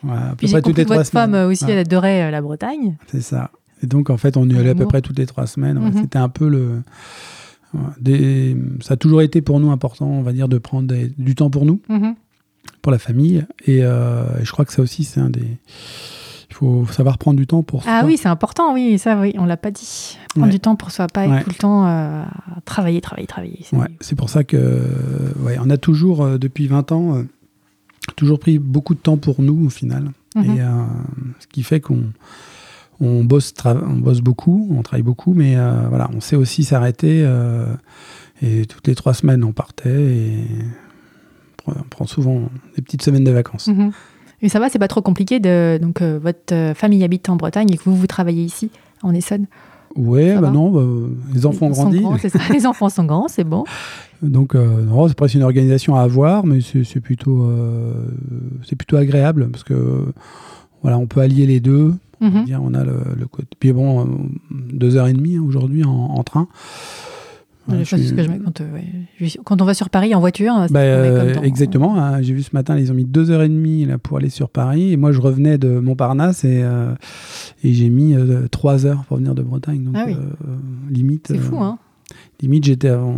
Ouais, les trois votre femme aussi elle adorait euh, la Bretagne. C'est ça. Et donc en fait on y allait à peu près toutes les trois semaines. Mhm. C'était un peu le... Des... Ça a toujours été pour nous important, on va dire, de prendre du temps pour nous, mhm. pour la famille. Et, euh, et, je crois que ça aussi c'est un des faut savoir prendre du temps pour soi. Ah oui, c'est important, oui, ça, oui, on l'a pas dit. Prendre du temps pour soi, pas tout le temps euh, travailler, travailler, travailler. C'est pour ça que, ouais, on a toujours, euh, depuis 20 ans, euh, toujours pris beaucoup de temps pour nous, au final. Mhm. Et ce qui fait qu'on on bosse, on bosse beaucoup, on travaille beaucoup, mais voilà, on sait aussi s'arrêter. et toutes les trois semaines, on partait et on prend souvent des petites semaines de vacances. Mhm. Et ça va, c'est pas trop compliqué de. Donc, euh, votre euh, famille habite en Bretagne et que vous, vous travaillez ici, en Essonne Ouais, bah non, bah, les enfants ont grandi. les enfants sont grands, c'est bon. Donc, euh, non, c'est presque une organisation à avoir, mais c'est plutôt, c'est plutôt agréable parce que voilà, on peut allier les deux. on, mhm. on a le. Puis bon, deux heures et demie hein, aujourd'hui en, en, train. Quand, on va sur Paris en voiture, bah, euh, exactement. Hein. J'ai vu ce matin, ils ont mis deux heures et demie là, pour aller sur Paris. Et moi, je revenais de Montparnasse et, euh, et j'ai mis euh, trois heures pour venir de Bretagne. Donc, ah limite. C'est fou, hein Limite, j'étais avant.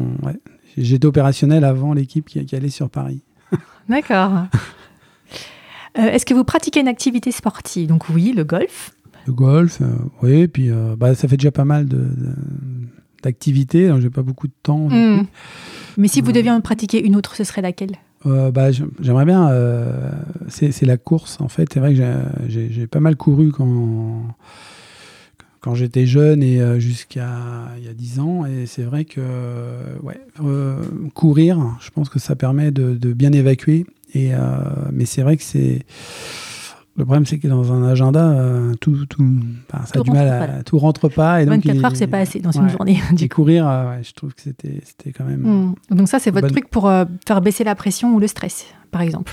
J'étais opérationnel avant l'équipe qui, qui, allait sur Paris. D'accord. Est-ce que vous pratiquez une activité sportive? Donc oui, le golf. Le golf, oui. Puis bah, ça fait déjà pas mal de d'activité. J'ai pas beaucoup de temps. Hmm. Mais si vous euh, deviez en pratiquer une autre, ce serait laquelle? Euh, bah, J'aimerais bien. Euh, c'est la course, en fait. C'est vrai que j'ai pas mal couru quand, quand j'étais jeune et jusqu'à il y a 10 ans. Et c'est vrai que ouais, courir, je pense que ça permet de, de bien évacuer. Et, mais c'est vrai que c'est le problème, c'est que dans un agenda, euh, tout, tout, ça a du mal à. Tout rentre pas. Et donc, 24 heures, c'est pas assez dans une journée. Du courir, euh, je trouve que c'était quand même. Hmm. Donc, ça, c'est votre truc pour euh, faire baisser la pression ou le stress, par exemple.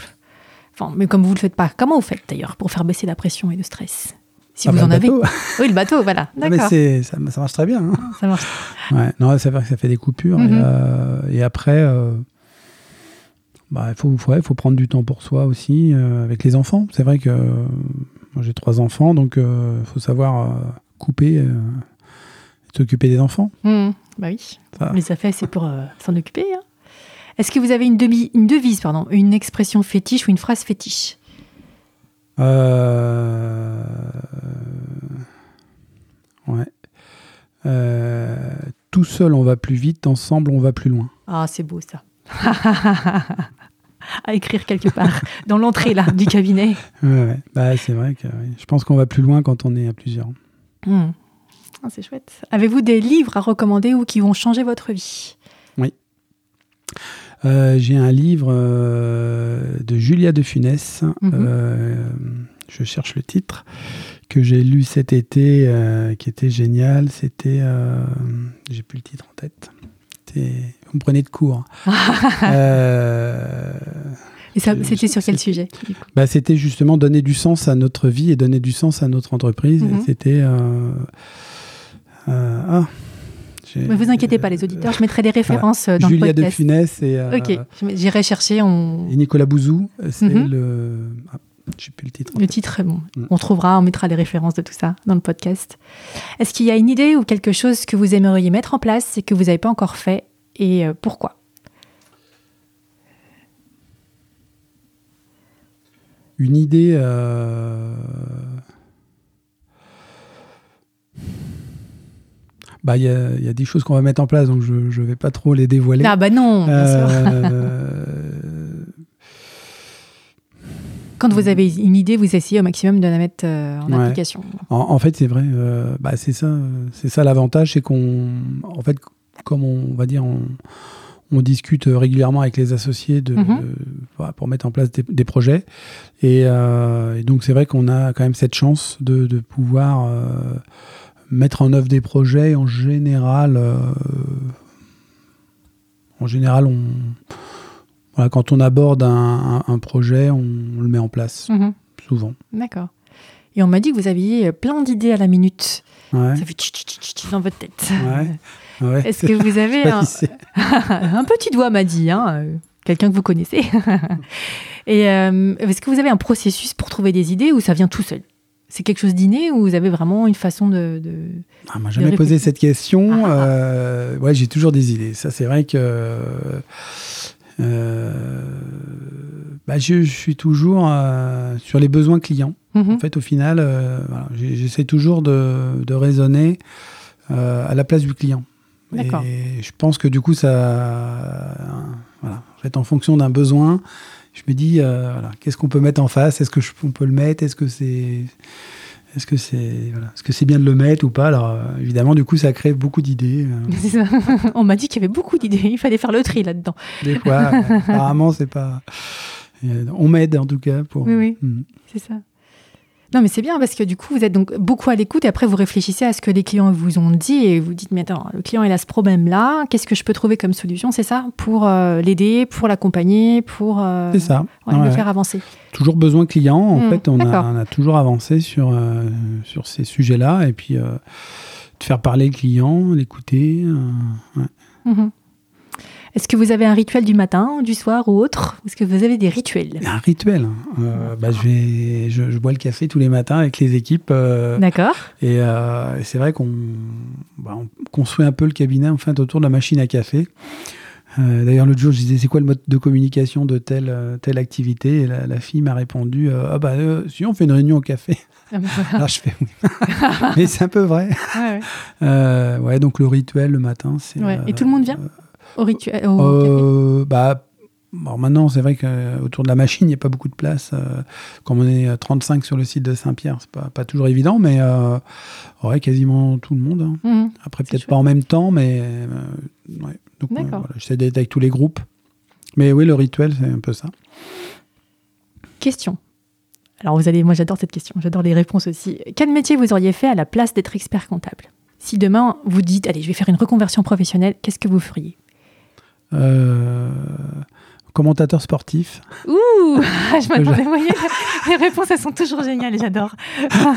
Enfin, mais comme vous le faites pas, comment vous faites d'ailleurs pour faire baisser la pression et le stress? Si ah vous bah, en avez. Oui, le bateau, voilà. D'accord. mais ça, ça, marche très bien. Hein. Ça marche. Ouais, non, ça fait, ça fait des coupures. et, mm-hmm. et, après, bah, il faut, faut, faut, prendre du temps pour soi aussi, euh, avec les enfants. C'est vrai que moi j'ai trois enfants, donc il euh, faut savoir euh, couper et s'occuper des enfants. Mmh. bah oui, les affaires c'est pour s'en occuper. Hein. Est-ce que vous avez une, demi, une devise, pardon, une expression fétiche ou une phrase fétiche? Ouais. tout seul on va plus vite, ensemble on va plus loin. Ah, c'est beau ça. à écrire quelque part, dans l'entrée là du cabinet. Ouais, Bah, c'est vrai que je pense qu'on va plus loin quand on est à plusieurs. Hmm. Ah, c'est chouette. Avez-vous des livres à recommander ou qui vont changer votre vie? Oui. Euh, j'ai un livre euh, de Julia de Funès. Mhm. Euh, je cherche le titre que j'ai lu cet été, qui était génial. C'était, j'ai plus le titre en tête. Vous me prenez de court. Et c'était sur quel sujet bah, C'était justement donner du sens à notre vie et donner du sens à notre entreprise. Mhm. C'était. ah, ne vous inquiétez pas, les auditeurs, je mettrai des références euh, dans Julia le podcast. de Funès et. Euh, ok, j'irai chercher. On... Et Nicolas Bouzou, c'est mhm. le. Ah, je sais plus le titre. Le titre, bon, mm. on trouvera, on mettra les références de tout ça dans le podcast. Est-ce qu'il y a une idée ou quelque chose que vous aimeriez mettre en place et que vous n'avez pas encore fait et euh, pourquoi? Une idée. bah il y, y, a des choses qu'on va mettre en place, donc je ne vais pas trop les dévoiler. Ah bah non, bien euh... Quand vous avez une idée, vous essayez au maximum de la mettre euh, en application. En, fait, c'est vrai. Euh, bah, c'est ça, c'est ça l'avantage, c'est qu'on, en fait, comme on, va dire, on, on discute régulièrement avec les associés de, mhm. pour mettre en place des, projets. Et, euh, et donc, c'est vrai qu'on a quand même cette chance de, de pouvoir mettre en œuvre des projets, en général, euh, en général, on, voilà, quand on aborde un, projet, on, le met en place, mhm. souvent. D'accord. Et on m'a dit que vous aviez plein d'idées à la minute. Ça fait dans votre tête. Ouais. Est-ce que vous avez un... un... petit doigt, m'a dit, hein, euh, quelqu'un que vous connaissez. Et euh, est-ce que vous avez un processus pour trouver des idées ou ça vient tout seul? C'est quelque chose d'inné ou vous avez vraiment une façon de. de ah, moi, jamais posé cette question. Ah, ah, euh, ouais, j'ai toujours des idées. Ça, c'est vrai que. Euh, bah, je, suis toujours euh, sur les besoins clients. Mhm. En fait, au final, j'essaie toujours de, de raisonner à la place du client. Et je pense que du coup, ça. Voilà. En fait, en fonction d'un besoin, je me dis, euh, voilà, qu'est-ce qu'on peut mettre en face? Est-ce qu'on peut le mettre? Est-ce que c'est est-ce que c'est voilà, est-ce que c'est bien de le mettre ou pas? Alors euh, évidemment, du coup, ça crée beaucoup d'idées. Euh. On m'a dit qu'il y avait beaucoup d'idées. Il fallait faire le tri là-dedans. Des fois, apparemment, c'est pas. On m'aide en tout cas pour. Oui, oui, hmm. c'est ça. Non, mais c'est bien parce que du coup, vous êtes donc beaucoup à l'écoute et après, vous réfléchissez à ce que les clients vous ont dit et vous dites, mais attends, le client, il a ce problème-là, qu'est-ce que je peux trouver comme solution, c'est ça? Pour euh, l'aider, pour l'accompagner, pour euh, ça. le faire avancer. Toujours besoin client, en mmh, fait, on a, toujours avancé sur, euh, sur ces sujets-là et puis de faire parler le client, l'écouter. Mmh. Est-ce que vous avez un rituel du matin, du soir ou autre Est-ce que vous avez des rituels Un rituel. Hein. Euh, bah, je, vais, je, bois le café tous les matins avec les équipes. Euh, D'accord. Euh, et c'est vrai qu'on bah, construit un peu le cabinet en fait, autour de la machine à café. D'ailleurs, l'autre jour, je disais, c'est quoi le mode de communication de telle, telle activité? Et la, fille m'a répondu, ah bah, si on fait une réunion au café. Ah bah Alors je fais oui. Mais c'est un peu vrai. Ouais, ouais. donc le rituel le matin, c'est. Et tout le monde vient? Au rituel euh, bah, maintenant, c'est vrai qu'autour de la machine, il n'y a pas beaucoup de place. Euh, comme on est 35 sur le site de Saint-Pierre, c'est pas, pas toujours évident, mais euh, ouais, quasiment tout le monde. Hein. Mmh, Après, peut-être pas en même temps, mais ouais. Donc, j'essaie d'être avec tous les groupes. Mais oui, le rituel, c'est un peu ça. Question. Alors, vous allez, moi, j'adore cette question. J'adore les réponses aussi. Quel métier vous auriez fait à la place d'être expert comptable? Si demain, vous dites, allez, je vais faire une reconversion professionnelle, qu'est-ce que vous feriez? Euh, commentateur sportif. Ouh, je m'attendais, vous voyez, les réponses, elles sont toujours géniales, j'adore. vous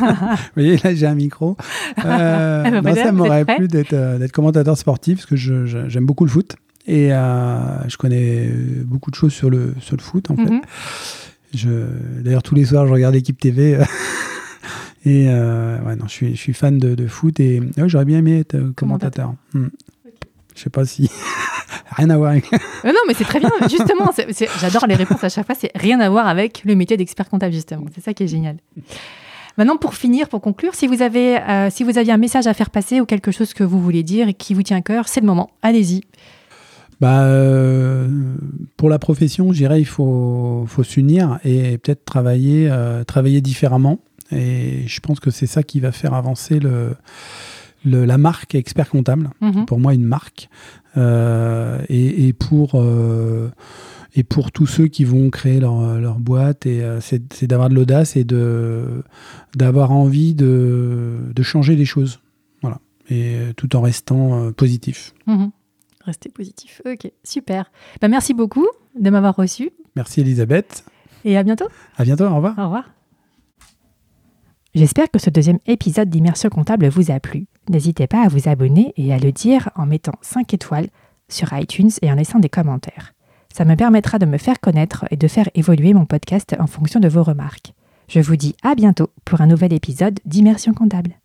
voyez, là, j'ai un micro. Euh, eh ben, ça m'aurait plu euh, d'être commentateur sportif, parce que j'aime beaucoup le foot. Et je connais beaucoup de choses sur le, sur le foot, en fait. Mhm. D'ailleurs, tous les soirs, je regarde l'équipe TV. et ouais, non, je suis, je suis fan de, foot et j'aurais bien aimé être commentateur. Hmm. Je sais pas si. rien à voir avec. Euh, non, mais c'est très bien. Justement, j'adore les réponses à chaque fois. C'est rien à voir avec le métier d'expert comptable, justement. C'est ça qui est génial. Maintenant, pour finir, pour conclure, si vous, avez, euh, si vous aviez un message à faire passer ou quelque chose que vous voulez dire et qui vous tient à cœur, c'est le moment. Allez-y. Bah, euh, pour la profession, je dirais, il faut, faut s'unir et peut-être travailler, travailler différemment. Et je pense que c'est ça qui va faire avancer le, la marque expert comptable. Mhm. Pour moi, une marque. et, pour et pour tous ceux qui vont créer leur, boîte, et euh, c'est d'avoir de l'audace et d'avoir envie de, changer les choses. Voilà. Et euh, tout en restant euh, positif. Mhm. Rester positif. Ok, super. Bah, merci beaucoup de m'avoir reçu. Merci Elisabeth. Et à bientôt. À bientôt, au revoir. Au revoir. J'espère que ce deuxième épisode d'Immersion Comptable vous a plu. N'hésitez pas à vous abonner et à le dire en mettant 5 étoiles sur iTunes et en laissant des commentaires. Ça me permettra de me faire connaître et de faire évoluer mon podcast en fonction de vos remarques. Je vous dis à bientôt pour un nouvel épisode d'Immersion comptable.